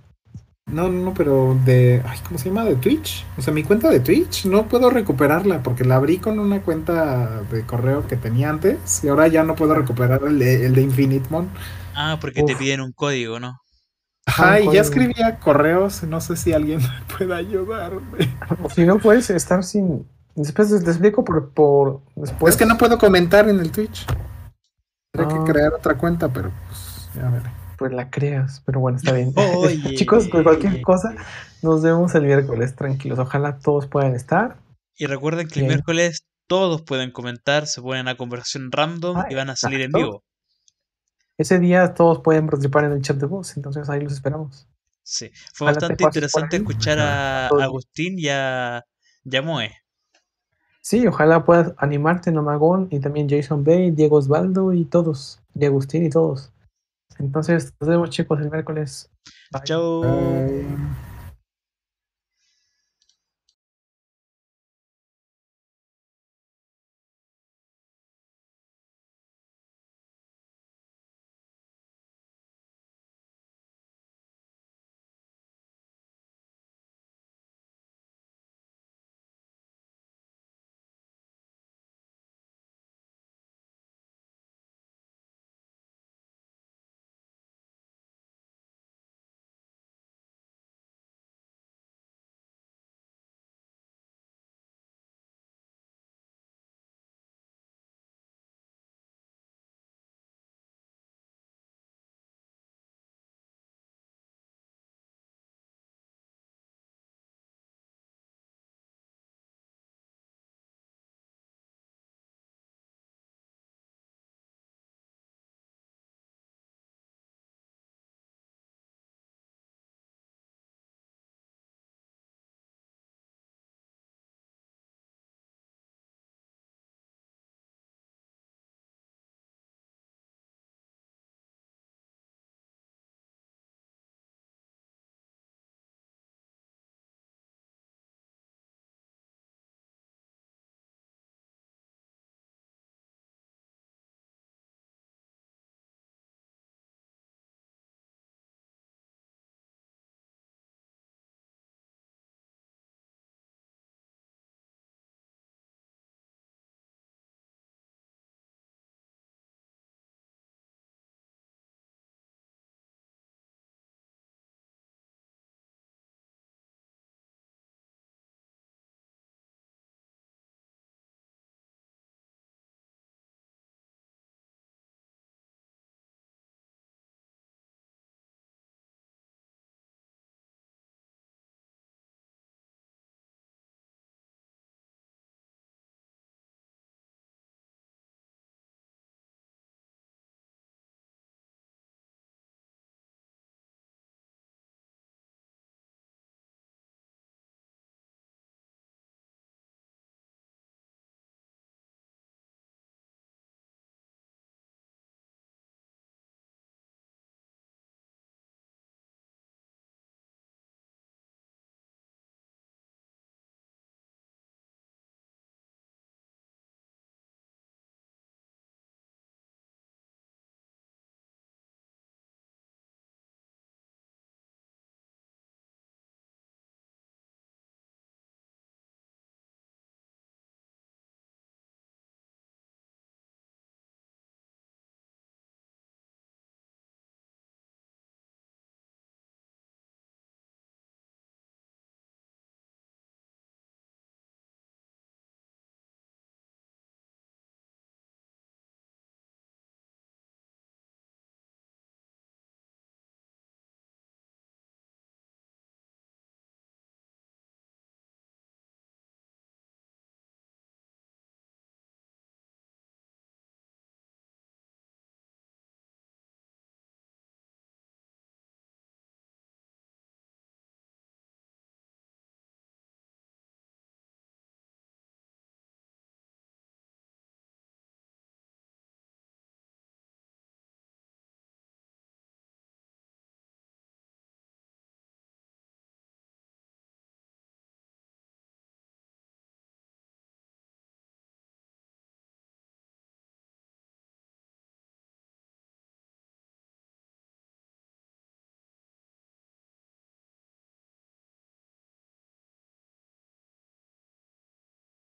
No, no, no, pero de. Ay, ¿Cómo se llama? De Twitch. O sea, mi cuenta de Twitch no puedo recuperarla porque la abrí con una cuenta de correo que tenía antes y ahora ya no puedo recuperar el de, el de Infinitmon. Ah, porque te piden un código, ¿no? Ajá, Ah, y ya escribía correos. No sé si alguien me puede ayudarme. O si no puedes estar sin. Después te explico por, por después. Es que no puedo comentar en el Twitch. Tendré Ah. que crear otra cuenta, pero pues ya veré. Pues la creas, pero bueno, está bien. Oye. Chicos, con cualquier cosa, nos vemos el miércoles, tranquilos. Ojalá todos puedan estar. Y recuerden que el miércoles todos pueden comentar, se ponen a conversación random Ah, y van a salir en vivo. Ese día todos pueden participar en el chat de voz, entonces ahí los esperamos. Sí. Fue Ojalá bastante interesante escuchar a. Agustín y a, y a Moe. Sí, ojalá puedas animarte, Nomagón, y también Jason Bay, Diego Osvaldo y todos, y Agustín y todos. Entonces, nos vemos chicos el miércoles. Bye. Chao. Bye.